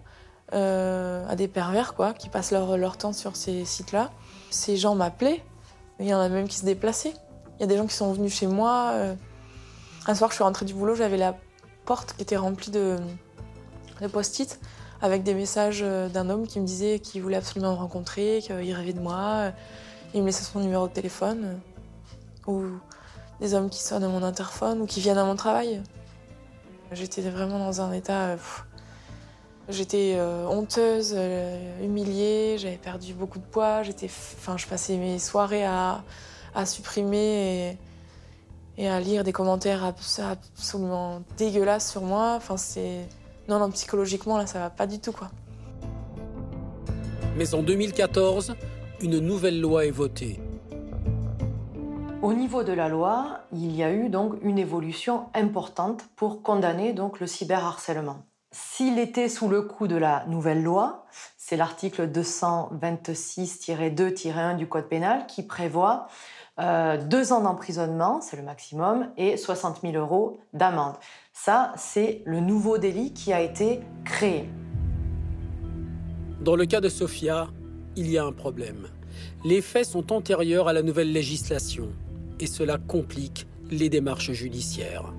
à des pervers quoi, qui passent leur, leur temps sur ces sites-là. Ces gens m'appelaient. Il y en a même qui se déplaçaient. Il y a des gens qui sont venus chez moi. Euh. Un soir, je suis rentrée du boulot, j'avais la porte qui était remplie de, post-it avec des messages euh, d'un homme qui me disait qu'il voulait absolument me rencontrer, qu'il rêvait de moi. Il me laissait son numéro de téléphone. Ou des hommes qui sonnent à mon interphone ou qui viennent à mon travail. J'étais vraiment dans un état. Euh, J'étais euh, honteuse, euh, humiliée, j'avais perdu beaucoup de poids, j'étais, enfin, je passais mes soirées à, supprimer et, à lire des commentaires absolument dégueulasses sur moi. Enfin, c'est... Non, non, psychologiquement, là, ça va pas du tout, quoi. Mais en 2014, une nouvelle loi est votée. Au niveau de la loi, il y a eu donc une évolution importante pour condamner donc le cyberharcèlement. S'il était sous le coup de la nouvelle loi, c'est l'article 226-2-1 du Code pénal qui prévoit euh, deux ans d'emprisonnement, c'est le maximum, et 60 000 euros d'amende. Ça, c'est le nouveau délit qui a été créé. Dans le cas de Sofia, il y a un problème. Les faits sont antérieurs à la nouvelle législation et cela complique les démarches judiciaires.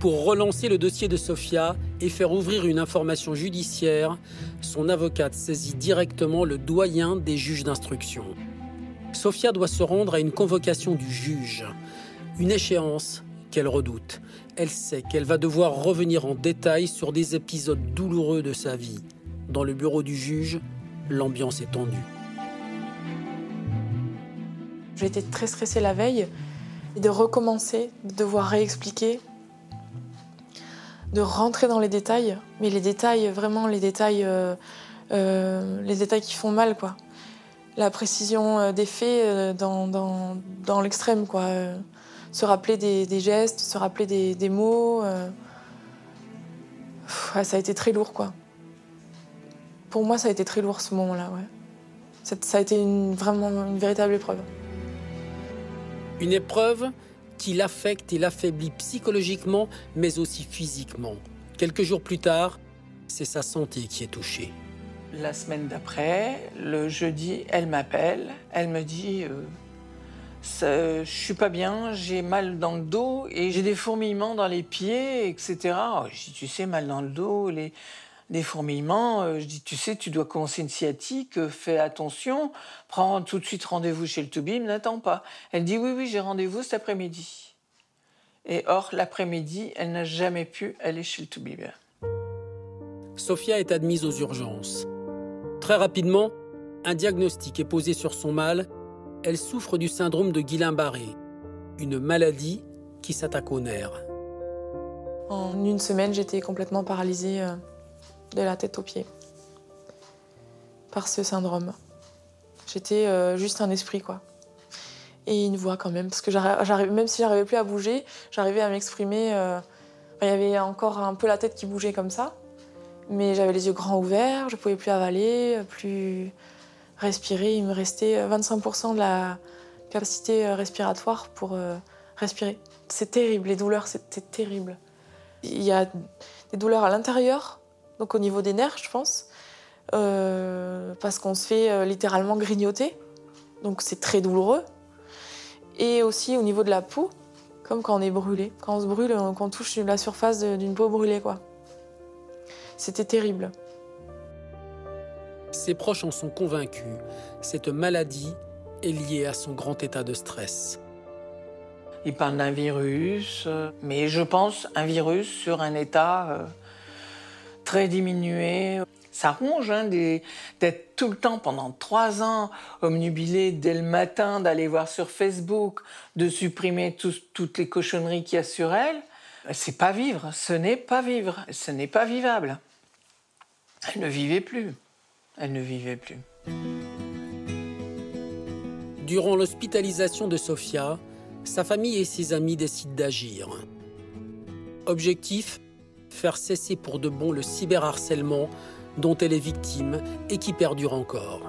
Pour relancer le dossier de Sofia et faire ouvrir une information judiciaire, son avocate saisit directement le doyen des juges d'instruction. Sofia doit se rendre à une convocation du juge, une échéance qu'elle redoute. Elle sait qu'elle va devoir revenir en détail sur des épisodes douloureux de sa vie. Dans le bureau du juge, l'ambiance est tendue. Été très stressée la veille et de recommencer, de devoir réexpliquer de rentrer dans les détails, mais les détails, vraiment les détails, euh, euh, les détails qui font mal, quoi. La précision euh, des faits dans, dans, l'extrême, quoi. Se rappeler des, gestes, se rappeler des, mots. ça a été très lourd, quoi. Pour moi, ça a été très lourd ce moment-là, ouais. Ça a été vraiment une véritable épreuve. Une épreuve qui l'affecte et l'affaiblit psychologiquement, mais aussi physiquement. Quelques jours plus tard, c'est sa santé qui est touchée. La semaine d'après, le jeudi, elle m'appelle, elle me dit euh, Je suis pas bien, j'ai mal dans le dos et j'ai des fourmillements dans les pieds, etc. Oh, je dis Tu sais, mal dans le dos, les, des fourmillements. Euh, je dis, tu sais, tu dois commencer une sciatique, euh, fais attention, prends tout de suite rendez-vous chez le Toubib, n'attends pas. Elle dit, oui, oui, j'ai rendez-vous cet après-midi. Et or, l'après-midi, elle n'a jamais pu aller chez le Toubib. Sophia est admise aux urgences. Très rapidement, un diagnostic est posé sur son mal. Elle souffre du syndrome de Guillain-Barré, une maladie qui s'attaque aux nerfs. En une semaine, j'étais complètement paralysée. Euh, de la tête aux pieds par ce syndrome. J'étais euh, juste un esprit, quoi. Et une voix quand même, parce que même si j'arrivais plus à bouger, j'arrivais à m'exprimer. Euh, il y avait encore un peu la tête qui bougeait comme ça, mais j'avais les yeux grands ouverts, je pouvais plus avaler, plus respirer. Il me restait 25% de la capacité euh, respiratoire pour respirer. C'est terrible, les douleurs, c'était terrible. Il y a des douleurs à l'intérieur donc au niveau des nerfs, je pense, euh, parce qu'on se fait euh, littéralement grignoter, donc c'est très douloureux. Et aussi au niveau de la peau, comme quand on est brûlé, quand on se brûle, quand on touche la surface d'une peau brûlée, quoi. C'était terrible. Ses proches en sont convaincus. Cette maladie est liée à son grand état de stress. Il parle d'un virus, mais je pense un virus sur un état euh, très diminué. Ça ronge hein, d'être tout le temps pendant trois ans omnubilé dès le matin, d'aller voir sur Facebook, de supprimer toutes les cochonneries qu'il y a sur elle. C'est pas vivre, ce n'est pas vivre, ce n'est pas vivable. Elle ne vivait plus. Elle ne vivait plus. Durant l'hospitalisation de Sofia, sa famille et ses amis décident d'agir. Objectif faire cesser pour de bon le cyberharcèlement dont elle est victime et qui perdure encore.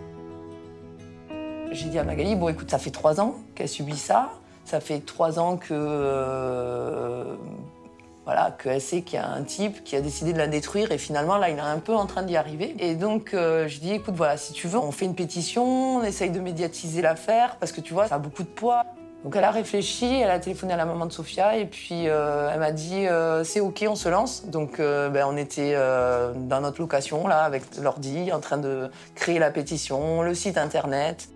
J'ai dit à Magali, bon écoute, ça fait trois ans qu'elle subit ça, ça fait trois ans que... Euh, voilà, qu'elle sait qu'il y a un type qui a décidé de la détruire et finalement là il est un peu en train d'y arriver. Et donc euh, je dis écoute voilà si tu veux on fait une pétition, on essaye de médiatiser l'affaire parce que tu vois ça a beaucoup de poids. Donc elle a réfléchi, elle a téléphoné à la maman de Sofia et puis euh, elle m'a dit euh, c'est ok, on se lance. Donc euh, ben, on était dans notre location là avec l'ordi en train de créer la pétition, le site internet.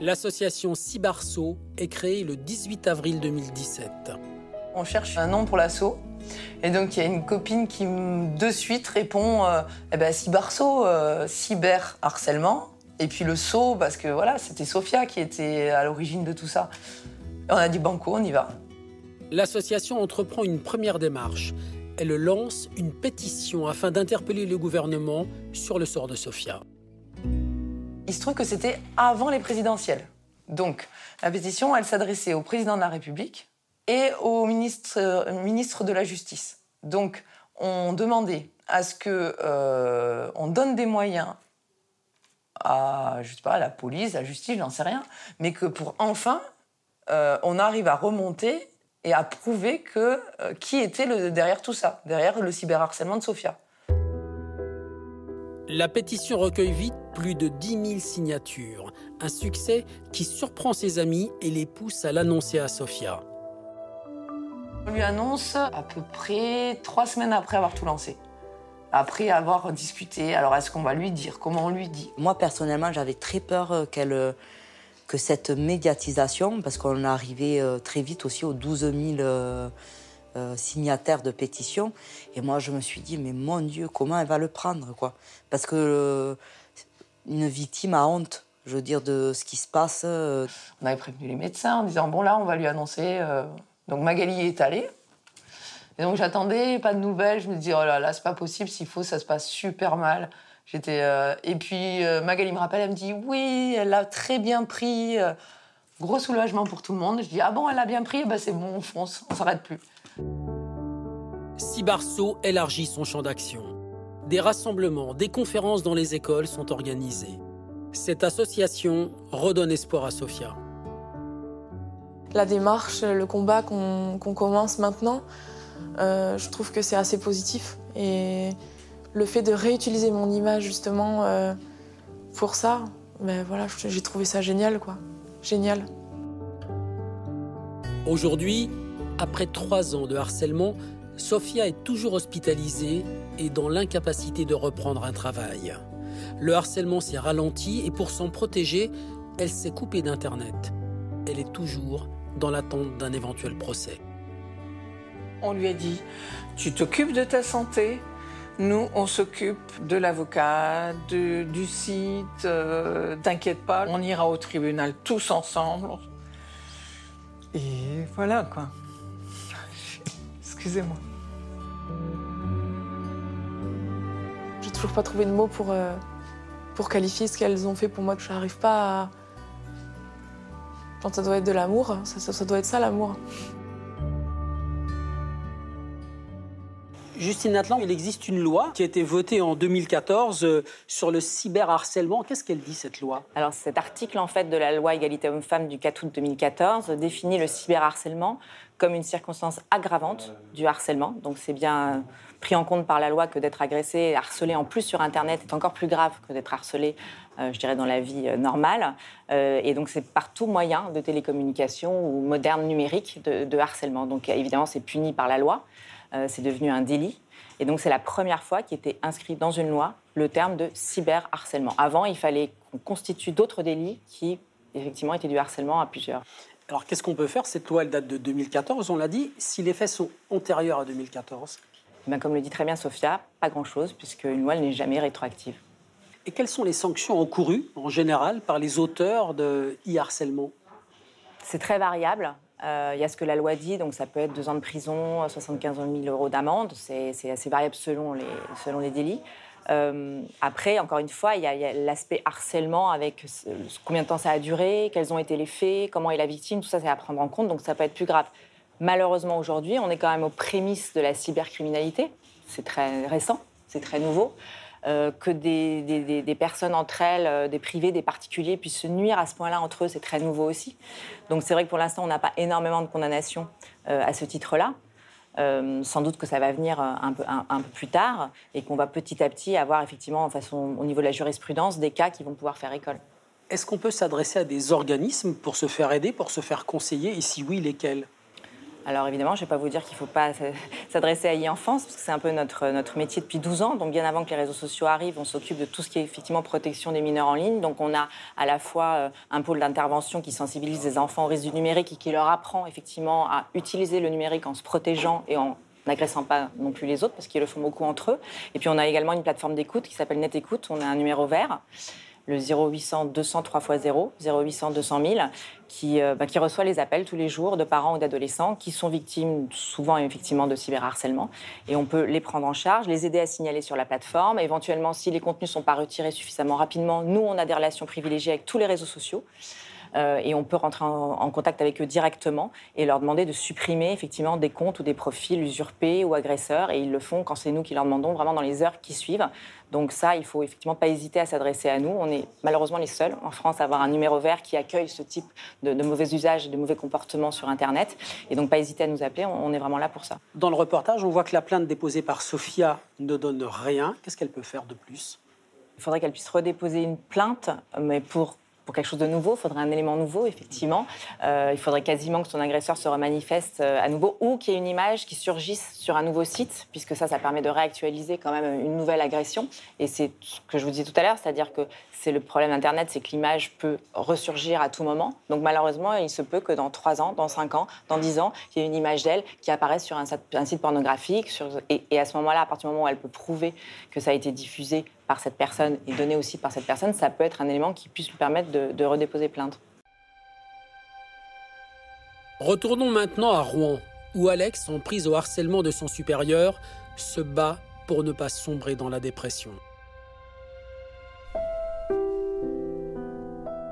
L'association Cibarso est créée le 18 avril 2017. On cherche un nom pour l'assaut. Et donc il y a une copine qui de suite répond eh ben, Cibarso, cyberharcèlement. Et puis le saut, parce que voilà, c'était Sofia qui était à l'origine de tout ça. on a dit banco, on y va. L'association entreprend une première démarche. Elle lance une pétition afin d'interpeller le gouvernement sur le sort de Sofia. Il se trouve que c'était avant les présidentielles. Donc, la pétition, elle s'adressait au président de la République et au ministre, ministre de la Justice. Donc, on demandait à ce que euh, on donne des moyens à, je sais pas, la police, la justice, j'en sais rien, mais que pour enfin, euh, on arrive à remonter et à prouver que euh, qui était le, derrière tout ça, derrière le cyberharcèlement de Sofia. La pétition recueille vite plus de 10 000 signatures, un succès qui surprend ses amis et les pousse à l'annoncer à Sofia. On lui annonce à peu près trois semaines après avoir tout lancé après avoir discuté. Alors, est-ce qu'on va lui dire? Comment on lui dit? Moi, personnellement, j'avais très peur euh, qu'elle euh, que cette médiatisation, parce qu'on est arrivé euh, très vite aussi aux 12 000 signataires de pétition, et moi je me suis dit, mais mon Dieu, comment elle va le prendre quoi? Parce que une victime a honte, je veux dire, de ce qui se passe. On avait prévenu les médecins en disant, bon là, on va lui annoncer. Donc Magali est allée. Et donc j'attendais, pas de nouvelles. Je me dis, oh là là, c'est pas possible. S'il faut, ça se passe super mal. J'étais. euh, Et puis euh, Magali me rappelle, elle me dit, oui, elle l'a très bien pris. Gros soulagement pour tout le monde. Je dis, ah bon, elle a bien pris, bah, c'est bon, on fonce, on s'arrête plus. Cibarceau élargit son champ d'action. Des rassemblements, des conférences dans les écoles sont organisées. Cette association redonne espoir à Sofia. La démarche, le combat qu'on qu'on commence maintenant, euh, je trouve que c'est assez positif. Et le fait de réutiliser mon image justement euh, pour ça, ben voilà, j'ai trouvé ça génial, quoi. Génial. Aujourd'hui, après trois ans de harcèlement, Sofia est toujours hospitalisée et dans l'incapacité de reprendre un travail. Le harcèlement s'est ralenti et pour s'en protéger, elle s'est coupée d'Internet. Elle est toujours dans l'attente d'un éventuel procès. On lui a dit, tu t'occupes de ta santé, nous, on s'occupe de l'avocat, du site, euh, t'inquiète pas, on ira au tribunal tous ensemble. Et voilà, quoi. Excusez-moi. J'ai toujours pas trouvé de mots pour, euh, qualifier ce qu'elles ont fait pour moi. Je n'arrive pas à. Quand ça doit être de l'amour, ça doit être ça l'amour. Justine Atlan, il existe une loi qui a été votée en 2014 euh, sur le cyberharcèlement. Qu'est-ce qu'elle dit cette loi? Alors cet article en fait de la loi égalité homme-femme du 4 août 2014 définit le cyberharcèlement comme une circonstance aggravante du harcèlement. Donc c'est bien euh, pris en compte par la loi que d'être agressé et harcelé en plus sur Internet est encore plus grave que d'être harcelé, euh, je dirais, dans la vie normale. Et donc c'est par tout moyen de télécommunication ou moderne numérique de, de harcèlement. Donc évidemment c'est puni par la loi. Euh, c'est devenu un délit. Et donc, c'est la première fois qu'était inscrit dans une loi le terme de cyberharcèlement. Avant, il fallait qu'on constitue d'autres délits qui, effectivement, étaient du harcèlement à plusieurs. Alors qu'est-ce qu'on peut faire? Cette loi, elle date de 2014, on l'a dit. Si les faits sont antérieurs à 2014, Eh bien, comme le dit très bien Sophia, pas grand-chose, puisqu'une loi elle n'est jamais rétroactive. et quelles sont les sanctions encourues en général par les auteurs de e-harcèlement? C'est très variable. Euh, Il y a ce que la loi dit, donc ça peut être deux ans de prison, 75 000 euros d'amende. C'est assez variable selon les, selon les délits. Euh, après, encore une fois, il y a, l'aspect harcèlement avec combien de temps ça a duré, quels ont été les faits, comment est la victime, tout ça, c'est à prendre en compte, donc ça peut être plus grave. Malheureusement, aujourd'hui, on est quand même aux prémices de la cybercriminalité. C'est très récent, c'est très nouveau. Euh, que des, des- personnes entre elles, euh, des privés, des particuliers, puissent se nuire à ce point-là entre eux, c'est très nouveau aussi. Donc c'est vrai que pour l'instant, on n'a pas énormément de condamnations euh, à ce titre-là. Sans doute que ça va venir un peu, un, peu plus tard et qu'on va petit à petit avoir effectivement, en au niveau de la jurisprudence, des cas qui vont pouvoir faire école. Est-ce qu'on peut s'adresser à des organismes pour se faire aider, pour se faire conseiller? Et si oui, lesquels? Alors évidemment, je ne vais pas vous dire qu'il ne faut pas s'adresser à e-enfance, parce que c'est un peu notre, notre métier depuis 12 ans. Donc bien avant que les réseaux sociaux arrivent, on s'occupe de tout ce qui est effectivement protection des mineurs en ligne. Donc on a à la fois euh, un pôle d'intervention qui sensibilise les enfants au risque du numérique et qui leur apprend effectivement à utiliser le numérique en se protégeant et en n'agressant pas non plus les autres, parce qu'ils le font beaucoup entre eux. Et puis on a également une plateforme d'écoute qui s'appelle Net Écoute. On a un numéro vert le 0800 200 3x0, 0800 200 000, qui, euh, bah, qui reçoit les appels tous les jours de parents ou d'adolescents qui sont victimes souvent effectivement de cyberharcèlement. Et on peut les prendre en charge, les aider à signaler sur la plateforme. Éventuellement, si les contenus ne sont pas retirés suffisamment rapidement, nous, on a des relations privilégiées avec tous les réseaux sociaux. Euh, et on peut rentrer en, en contact avec eux directement et leur demander de supprimer effectivement des comptes ou des profils usurpés ou agresseurs. Et ils le font quand c'est nous qui leur demandons, vraiment dans les heures qui suivent. Donc ça, il faut effectivement pas hésiter à s'adresser à nous. On est malheureusement les seuls en France à avoir un numéro vert qui accueille ce type de, de mauvais usages et de mauvais comportements sur Internet. Et donc pas hésiter à nous appeler, on, on est vraiment là pour ça. Dans le reportage, on voit que la plainte déposée par Sophia ne donne rien. Qu'est-ce qu'elle peut faire de plus? Il faudrait qu'elle puisse redéposer une plainte, mais pour pour quelque chose de nouveau, il faudrait un élément nouveau, effectivement. Euh, il faudrait quasiment que son agresseur se remanifeste euh, à nouveau ou qu'il y ait une image qui surgisse sur un nouveau site, puisque ça, ça permet de réactualiser quand même une nouvelle agression. Et c'est ce que je vous disais tout à l'heure, c'est-à-dire que c'est le problème d'Internet, c'est que l'image peut ressurgir à tout moment. Donc malheureusement, il se peut que dans 3 ans, dans 5 ans, dans 10 ans, il y ait une image d'elle qui apparaisse sur un, site pornographique. Et, et à ce moment-là, à partir du moment où elle peut prouver que ça a été diffusé par cette personne et donné aussi par cette personne, ça peut être un élément qui puisse lui permettre de, de redéposer plainte. Retournons maintenant à Rouen. où Alex, en prise au harcèlement de son supérieur, se bat pour ne pas sombrer dans la dépression.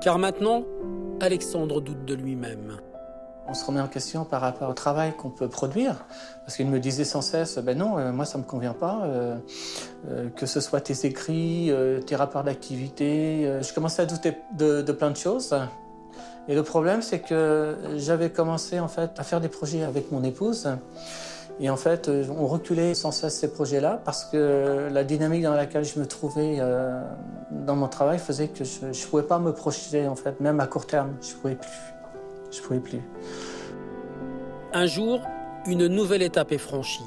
Car maintenant, Alexandre doute de lui-même. On se remet en question par rapport au travail qu'on peut produire, parce qu'il me disait sans cesse, ben non, euh, moi ça me convient pas, euh, euh, que ce soit tes écrits, tes rapports d'activité. je commençais à douter de, de, plein de choses. Et le problème, c'est que j'avais commencé en fait à faire des projets avec mon épouse. Et en fait, on reculait sans cesse ces projets-là parce que la dynamique dans laquelle je me trouvais dans mon travail faisait que je ne pouvais pas me projeter, en fait, même à court terme. Je ne pouvais plus. Je pouvais plus. Un jour, une nouvelle étape est franchie.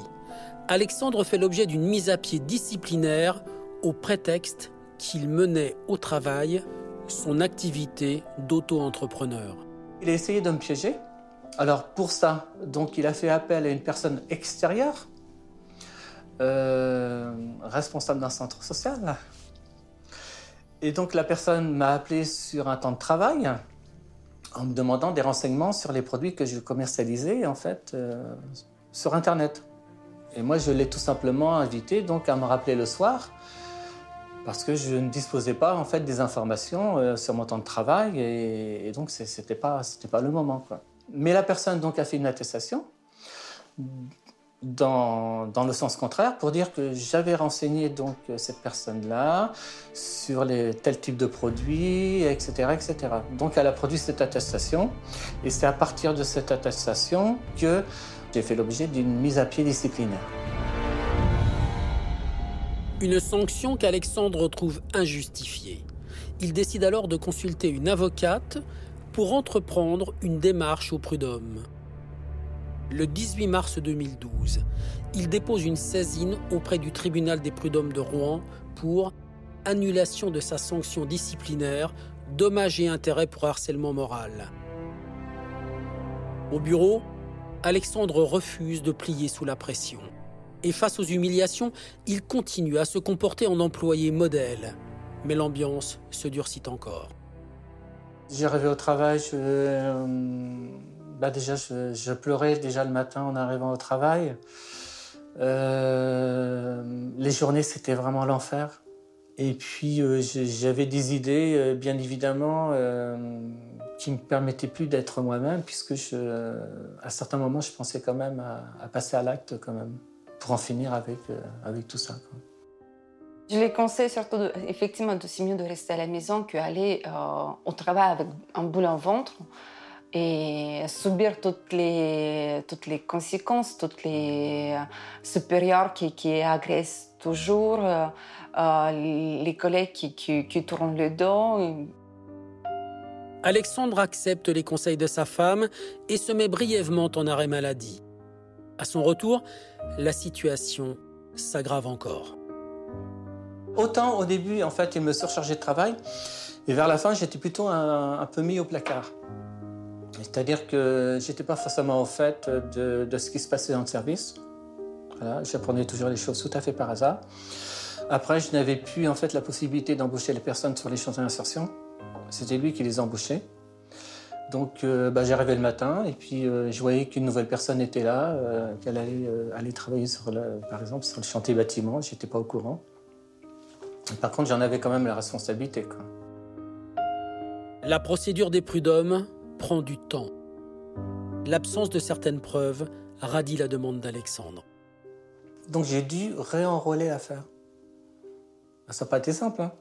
Alexandre fait l'objet d'une mise à pied disciplinaire au prétexte qu'il menait au travail son activité d'auto-entrepreneur. Il a essayé de me piéger. Alors pour ça, donc il a fait appel à une personne extérieure, euh, responsable d'un centre social. Et donc la personne m'a appelé sur un temps de travail en me demandant des renseignements sur les produits que je commercialisais en fait euh, sur Internet. Et moi, je l'ai tout simplement invité donc à me rappeler le soir parce que je ne disposais pas en fait des informations euh, sur mon temps de travail et, donc c'était pas c'était pas le moment. Mais la personne donc a fait une attestation dans, le sens contraire pour dire que j'avais renseigné donc cette personne-là sur les tels types de produits, etc., etc. Donc elle a produit cette attestation et c'est à partir de cette attestation que j'ai fait l'objet d'une mise à pied disciplinaire. Une sanction qu'Alexandre trouve injustifiée. Il décide alors de consulter une avocate pour entreprendre une démarche au prud'homme le 18 mars 2012, il dépose une saisine auprès du tribunal des prud'hommes de Rouen pour annulation de sa sanction disciplinaire, dommages et intérêts pour harcèlement moral. Au bureau, Alexandre refuse de plier sous la pression. Et face aux humiliations, il continue à se comporter en employé modèle. Mais l'ambiance se durcit encore. J'arrivais au travail, je, euh, bah déjà, je, pleurais déjà le matin en arrivant au travail. Euh, les journées, c'était vraiment l'enfer. Et puis, euh, j'avais des idées, euh, bien évidemment, qui ne me permettaient plus d'être moi-même, puisque à certains moments, je pensais quand même à, passer à l'acte, quand même, pour en finir avec, avec tout ça. Je les conseille surtout, effectivement, c'est mieux de rester à la maison qu'aller au travail avec un boule en ventre et subir toutes les, toutes les conséquences, toutes les euh, supérieurs qui, qui agressent toujours, euh, euh, les collègues qui, qui, qui, tournent le dos. Alexandre accepte les conseils de sa femme et se met brièvement en arrêt maladie. À son retour, la situation s'aggrave encore. Autant au début, en fait, il me surchargeait de travail, et vers la fin, j'étais plutôt un peu mis au placard. C'est-à-dire que j'étais pas forcément au fait de, ce qui se passait dans le service. Voilà, j'apprenais toujours les choses tout à fait par hasard. Après, je n'avais plus en fait la possibilité d'embaucher les personnes sur les chantiers d'insertion. C'était lui qui les embauchait. Donc, euh, bah, j'arrivais le matin et puis euh, je voyais qu'une nouvelle personne était là, euh, qu'elle allait aller travailler sur par exemple sur le chantier bâtiment. J'étais pas au courant. par contre, j'en avais quand même la responsabilité. La procédure des prud'hommes prend du temps. L'absence de certaines preuves radie la demande d'Alexandre. Donc j'ai dû réenrôler l'affaire. Ça n'a pas été simple. Hein.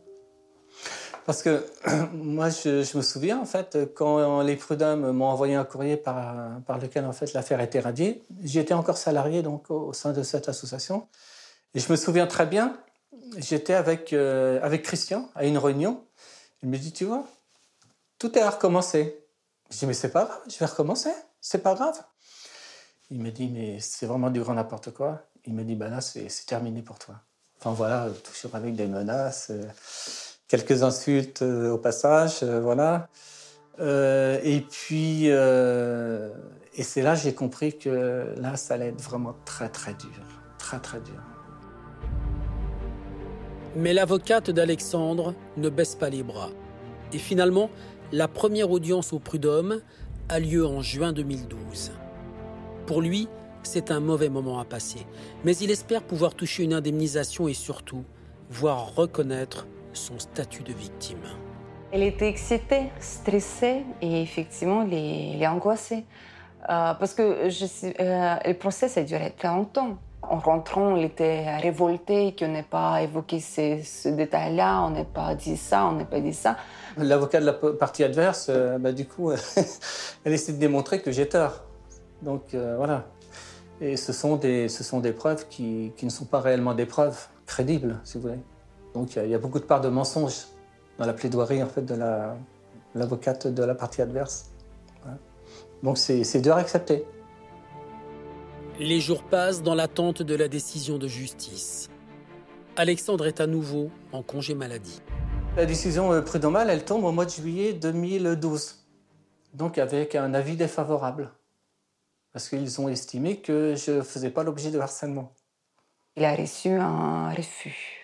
Parce que moi, je, me souviens, en fait, quand les prud'hommes m'ont envoyé un courrier par, par lequel, en fait, l'affaire était radiée, j'étais encore salarié donc, au, sein de cette association. Et je me souviens très bien, j'étais avec, euh, avec Christian à une réunion. Il me dit, tu vois, tout est à recommencer. Je dis, mais c'est pas grave, je vais recommencer, c'est pas grave. Il me dit, mais c'est vraiment du grand n'importe quoi. Il me dit, ben là, c'est terminé pour toi. Enfin voilà, toujours avec des menaces, euh, quelques insultes euh, au passage, euh, voilà. et puis, et c'est là j'ai compris que là, ça allait être vraiment très très dur, très très dur. Mais l'avocate d'Alexandre ne baisse pas les bras. Et finalement, la première audience au prud'homme a lieu en juin 2012. Pour lui, c'est un mauvais moment à passer. Mais il espère pouvoir toucher une indemnisation et surtout voir reconnaître son statut de victime. Elle était excitée, stressée et effectivement, elle est, angoissée. Euh, parce que euh, le procès a duré très longtemps. En rentrant, elle était révoltée qu'on n'ait pas évoqué ce, détail-là, on n'ait pas dit ça, on n'ait pas dit ça. L'avocat de la partie adverse, euh, bah, du coup, elle essaie de démontrer que j'ai tort. Donc voilà. Et ce sont des, ce sont des preuves qui, qui, ne sont pas réellement des preuves crédibles, si vous voulez. Donc il y, a beaucoup de parts de mensonges dans la plaidoirie en fait, de l'avocate de la partie adverse. Donc c'est dur à accepter. Les jours passent dans l'attente de la décision de justice. Alexandre est à nouveau en congé maladie. La décision euh, prud'homale, elle tombe au mois de juillet 2012, donc avec un avis défavorable, parce qu'ils ont estimé que je ne faisais pas l'objet de harcèlement. Il a reçu un refus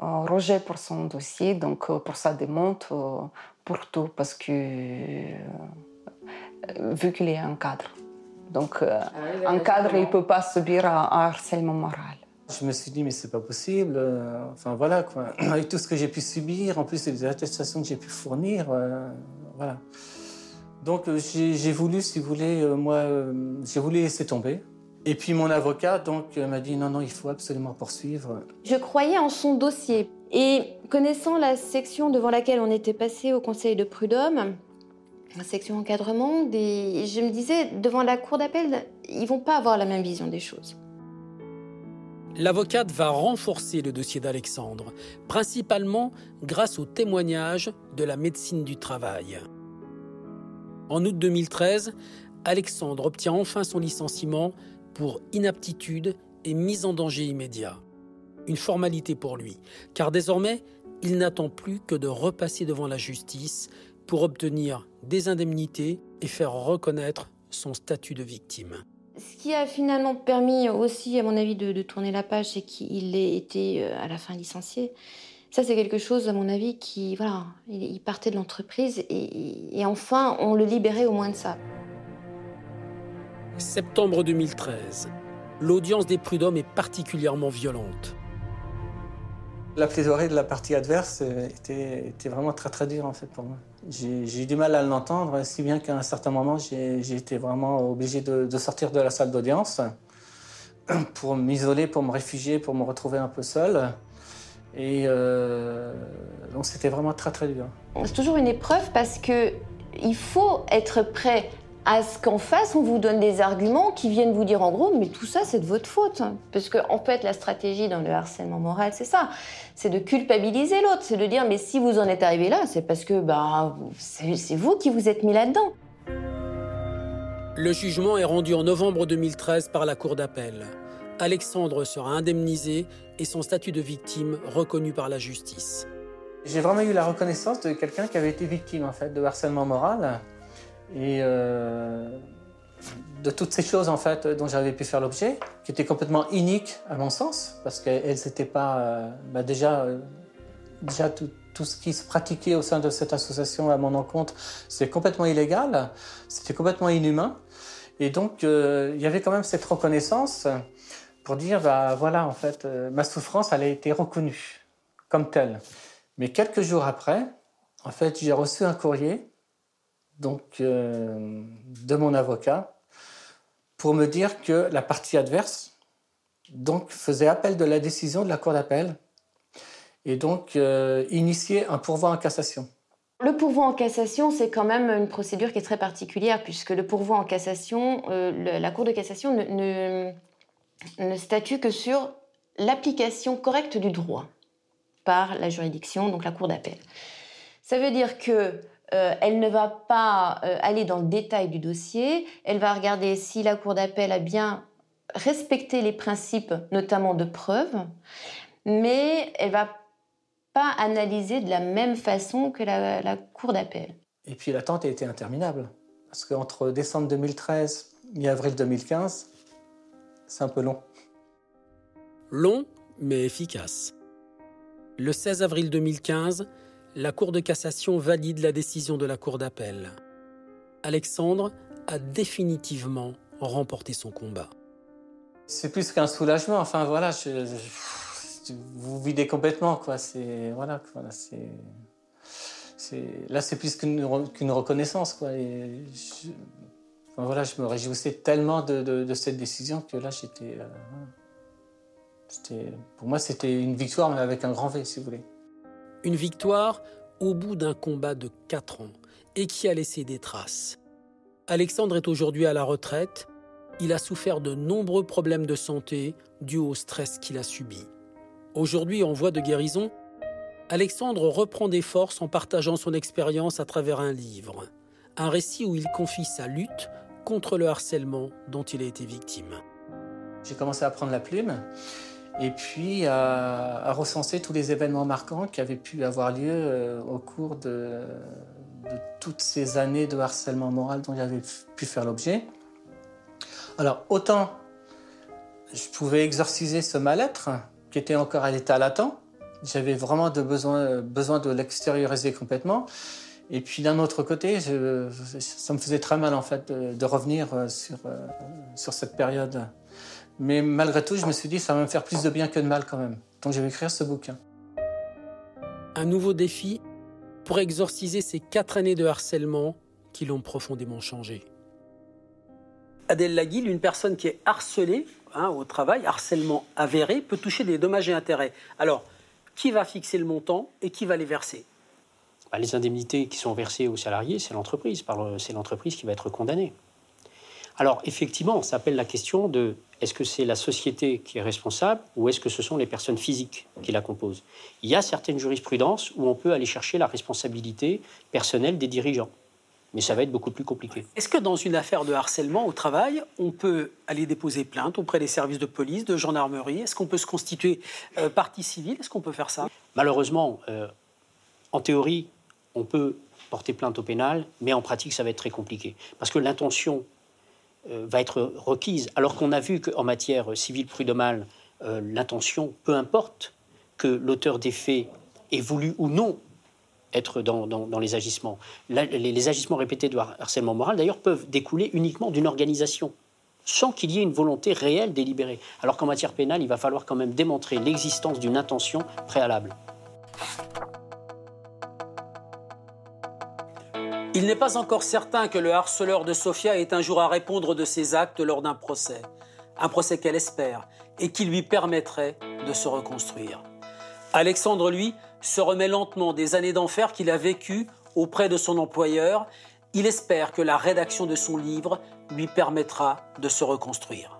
un rejet pour son dossier, donc euh, pour sa demande, euh, pour tout, parce que vu qu'il est un cadre. Donc, ah un cadre, il ne peut pas subir un, harcèlement moral. Je me suis dit, mais c'est pas possible. Enfin, voilà, quoi. Avec tout ce que j'ai pu subir, en plus des attestations que j'ai pu fournir, voilà. Donc, j'ai voulu, si vous voulez, moi, j'ai voulu laisser tomber. Et puis mon avocat donc euh, m'a dit non non il faut absolument poursuivre. Je croyais en son dossier et connaissant la section devant laquelle on était passé au Conseil de prud'homme, section encadrement, je me disais devant la cour d'appel ils vont pas avoir la même vision des choses. L'avocate va renforcer le dossier d'Alexandre, principalement grâce au témoignage de la médecine du travail. En août 2013, Alexandre obtient enfin son licenciement pour inaptitude et mise en danger immédiat. Une formalité pour lui, car désormais, il n'attend plus que de repasser devant la justice pour obtenir des indemnités et faire reconnaître son statut de victime. Ce qui a finalement permis aussi, à mon avis, de, tourner la page, c'est qu'il ait été euh, à la fin licencié. Ça, c'est quelque chose, à mon avis, qui, voilà, il partait de l'entreprise et, et enfin, on le libérait au moins de ça. Septembre 2013. L'audience des prud'hommes est particulièrement violente. La plaidoirie de la partie adverse était, vraiment très très dure en fait pour moi. J'ai eu du mal à l'entendre, si bien qu'à un certain moment j'ai été vraiment obligé de, sortir de la salle d'audience pour m'isoler, pour me réfugier, pour me retrouver un peu seul. Et euh, donc c'était vraiment très très dur. C'est toujours une épreuve parce que il faut être prêt à ce qu'en face, on vous donne des arguments qui viennent vous dire en gros, mais tout ça, c'est de votre faute. Parce qu'en fait, la stratégie dans le harcèlement moral, c'est ça. C'est de culpabiliser l'autre. C'est de dire, mais si vous en êtes arrivé là, c'est parce que bah, c'est vous qui vous êtes mis là-dedans. Le jugement est rendu en novembre 2013 par la Cour d'appel. Alexandre sera indemnisé et son statut de victime reconnu par la justice. J'ai vraiment eu la reconnaissance de quelqu'un qui avait été victime en fait de harcèlement moral et euh, de toutes ces choses en fait dont j'avais pu faire l'objet, qui étaient complètement iniques à mon sens, parce qu'elles n'étaient pas euh, bah, déjà, euh, déjà tout, tout, ce qui se pratiquait au sein de cette association à mon encontre, c'était complètement illégal, c'était complètement inhumain, et donc il y avait quand même cette reconnaissance pour dire bah voilà en fait ma souffrance elle a été reconnue comme telle. Mais quelques jours après, en fait j'ai reçu un courrier donc, euh, de mon avocat pour me dire que la partie adverse donc, faisait appel de la décision de la Cour d'appel et donc euh, initier un pourvoi en cassation. Le pourvoi en cassation, c'est quand même une procédure qui est très particulière, puisque le pourvoi en cassation, euh, la Cour de cassation ne, ne statue que sur l'application correcte du droit par la juridiction, donc la Cour d'appel. Ça veut dire que euh, elle ne va pas euh, aller dans le détail du dossier, elle va regarder si la Cour d'appel a bien respecté les principes, notamment de preuve, mais elle va pas analyser de la même façon que la, Cour d'appel. Et puis l'attente a été interminable, parce qu'entre décembre 2013 et avril 2015, c'est un peu long. Long, mais efficace. Le 16 avril 2015, la Cour de cassation valide la décision de la Cour d'appel. Alexandre a définitivement remporter son combat. C'est plus qu'un soulagement. Enfin voilà, je, vous videz complètement quoi. C'est voilà, voilà c'est là c'est plus qu'une reconnaissance quoi. Je, voilà, je me réjouissais tellement de, cette décision que là j'étais. Euh, pour moi c'était une victoire mais avec un grand V si vous voulez. Une victoire au bout d'un combat de 4 ans et qui a laissé des traces. Alexandre est aujourd'hui à la retraite. Il a souffert de nombreux problèmes de santé dus au stress qu'il a subi. Aujourd'hui en voie de guérison, Alexandre reprend des forces en partageant son expérience à travers un livre, un récit où il confie sa lutte contre le harcèlement dont il a été victime. J'ai commencé à prendre la plume et puis à, recenser tous les événements marquants qui avaient pu avoir lieu euh, au cours de, toutes ces années de harcèlement moral dont j'avais pu faire l'objet. Alors autant je pouvais exorciser ce mal-être qui était encore à l'état latent, j'avais vraiment besoin, de l'extérioriser complètement. Et puis d'un autre côté, ça me faisait très mal en fait de, revenir euh, euh, sur cette période. Mais malgré tout, je me suis dit, ça va me faire plus de bien que de mal quand même. Donc je vais écrire ce bouquin. Un nouveau défi pour exorciser ces quatre années de harcèlement qui l'ont profondément changé. Adèle Laguille, une personne qui est harcelée hein, au travail, harcèlement avéré, peut toucher des dommages et intérêts. Alors, qui va fixer le montant et qui va les verser? Bah, Les indemnités qui sont versées aux salariés, c'est l'entreprise. C'est l'entreprise qui va être condamnée. Alors effectivement, ça appelle la question de est-ce que c'est la société qui est responsable ou est-ce que ce sont les personnes physiques qui la composent? Il y a certaines jurisprudences où on peut aller chercher la responsabilité personnelle des dirigeants mais ça va être beaucoup plus compliqué. Est-ce que dans une affaire de harcèlement au travail, on peut aller déposer plainte auprès des services de police, de gendarmerie? Est-ce qu'on peut se constituer euh, partie civile? Est-ce qu'on peut faire ça? Malheureusement, euh, en théorie, on peut porter plainte au pénal, mais en pratique, ça va être très compliqué. Parce que l'intention va être requise, alors qu'on a vu qu'en matière civile prud'homale, l'intention, peu importe que l'auteur des faits ait voulu ou non être dans, les agissements. les, agissements répétés de harcèlement moral, d'ailleurs, peuvent découler uniquement d'une organisation, sans qu'il y ait une volonté réelle délibérée. Alors qu'en matière pénale, il va falloir quand même démontrer l'existence d'une intention préalable. Il n'est pas encore certain que le harceleur de Sofia ait un jour à répondre de ses actes lors d'un procès. Un procès qu'elle espère et qui lui permettrait de se reconstruire. Alexandre, lui, se remet lentement des années d'enfer qu'il a vécues auprès de son employeur. Il espère que la rédaction de son livre lui permettra de se reconstruire.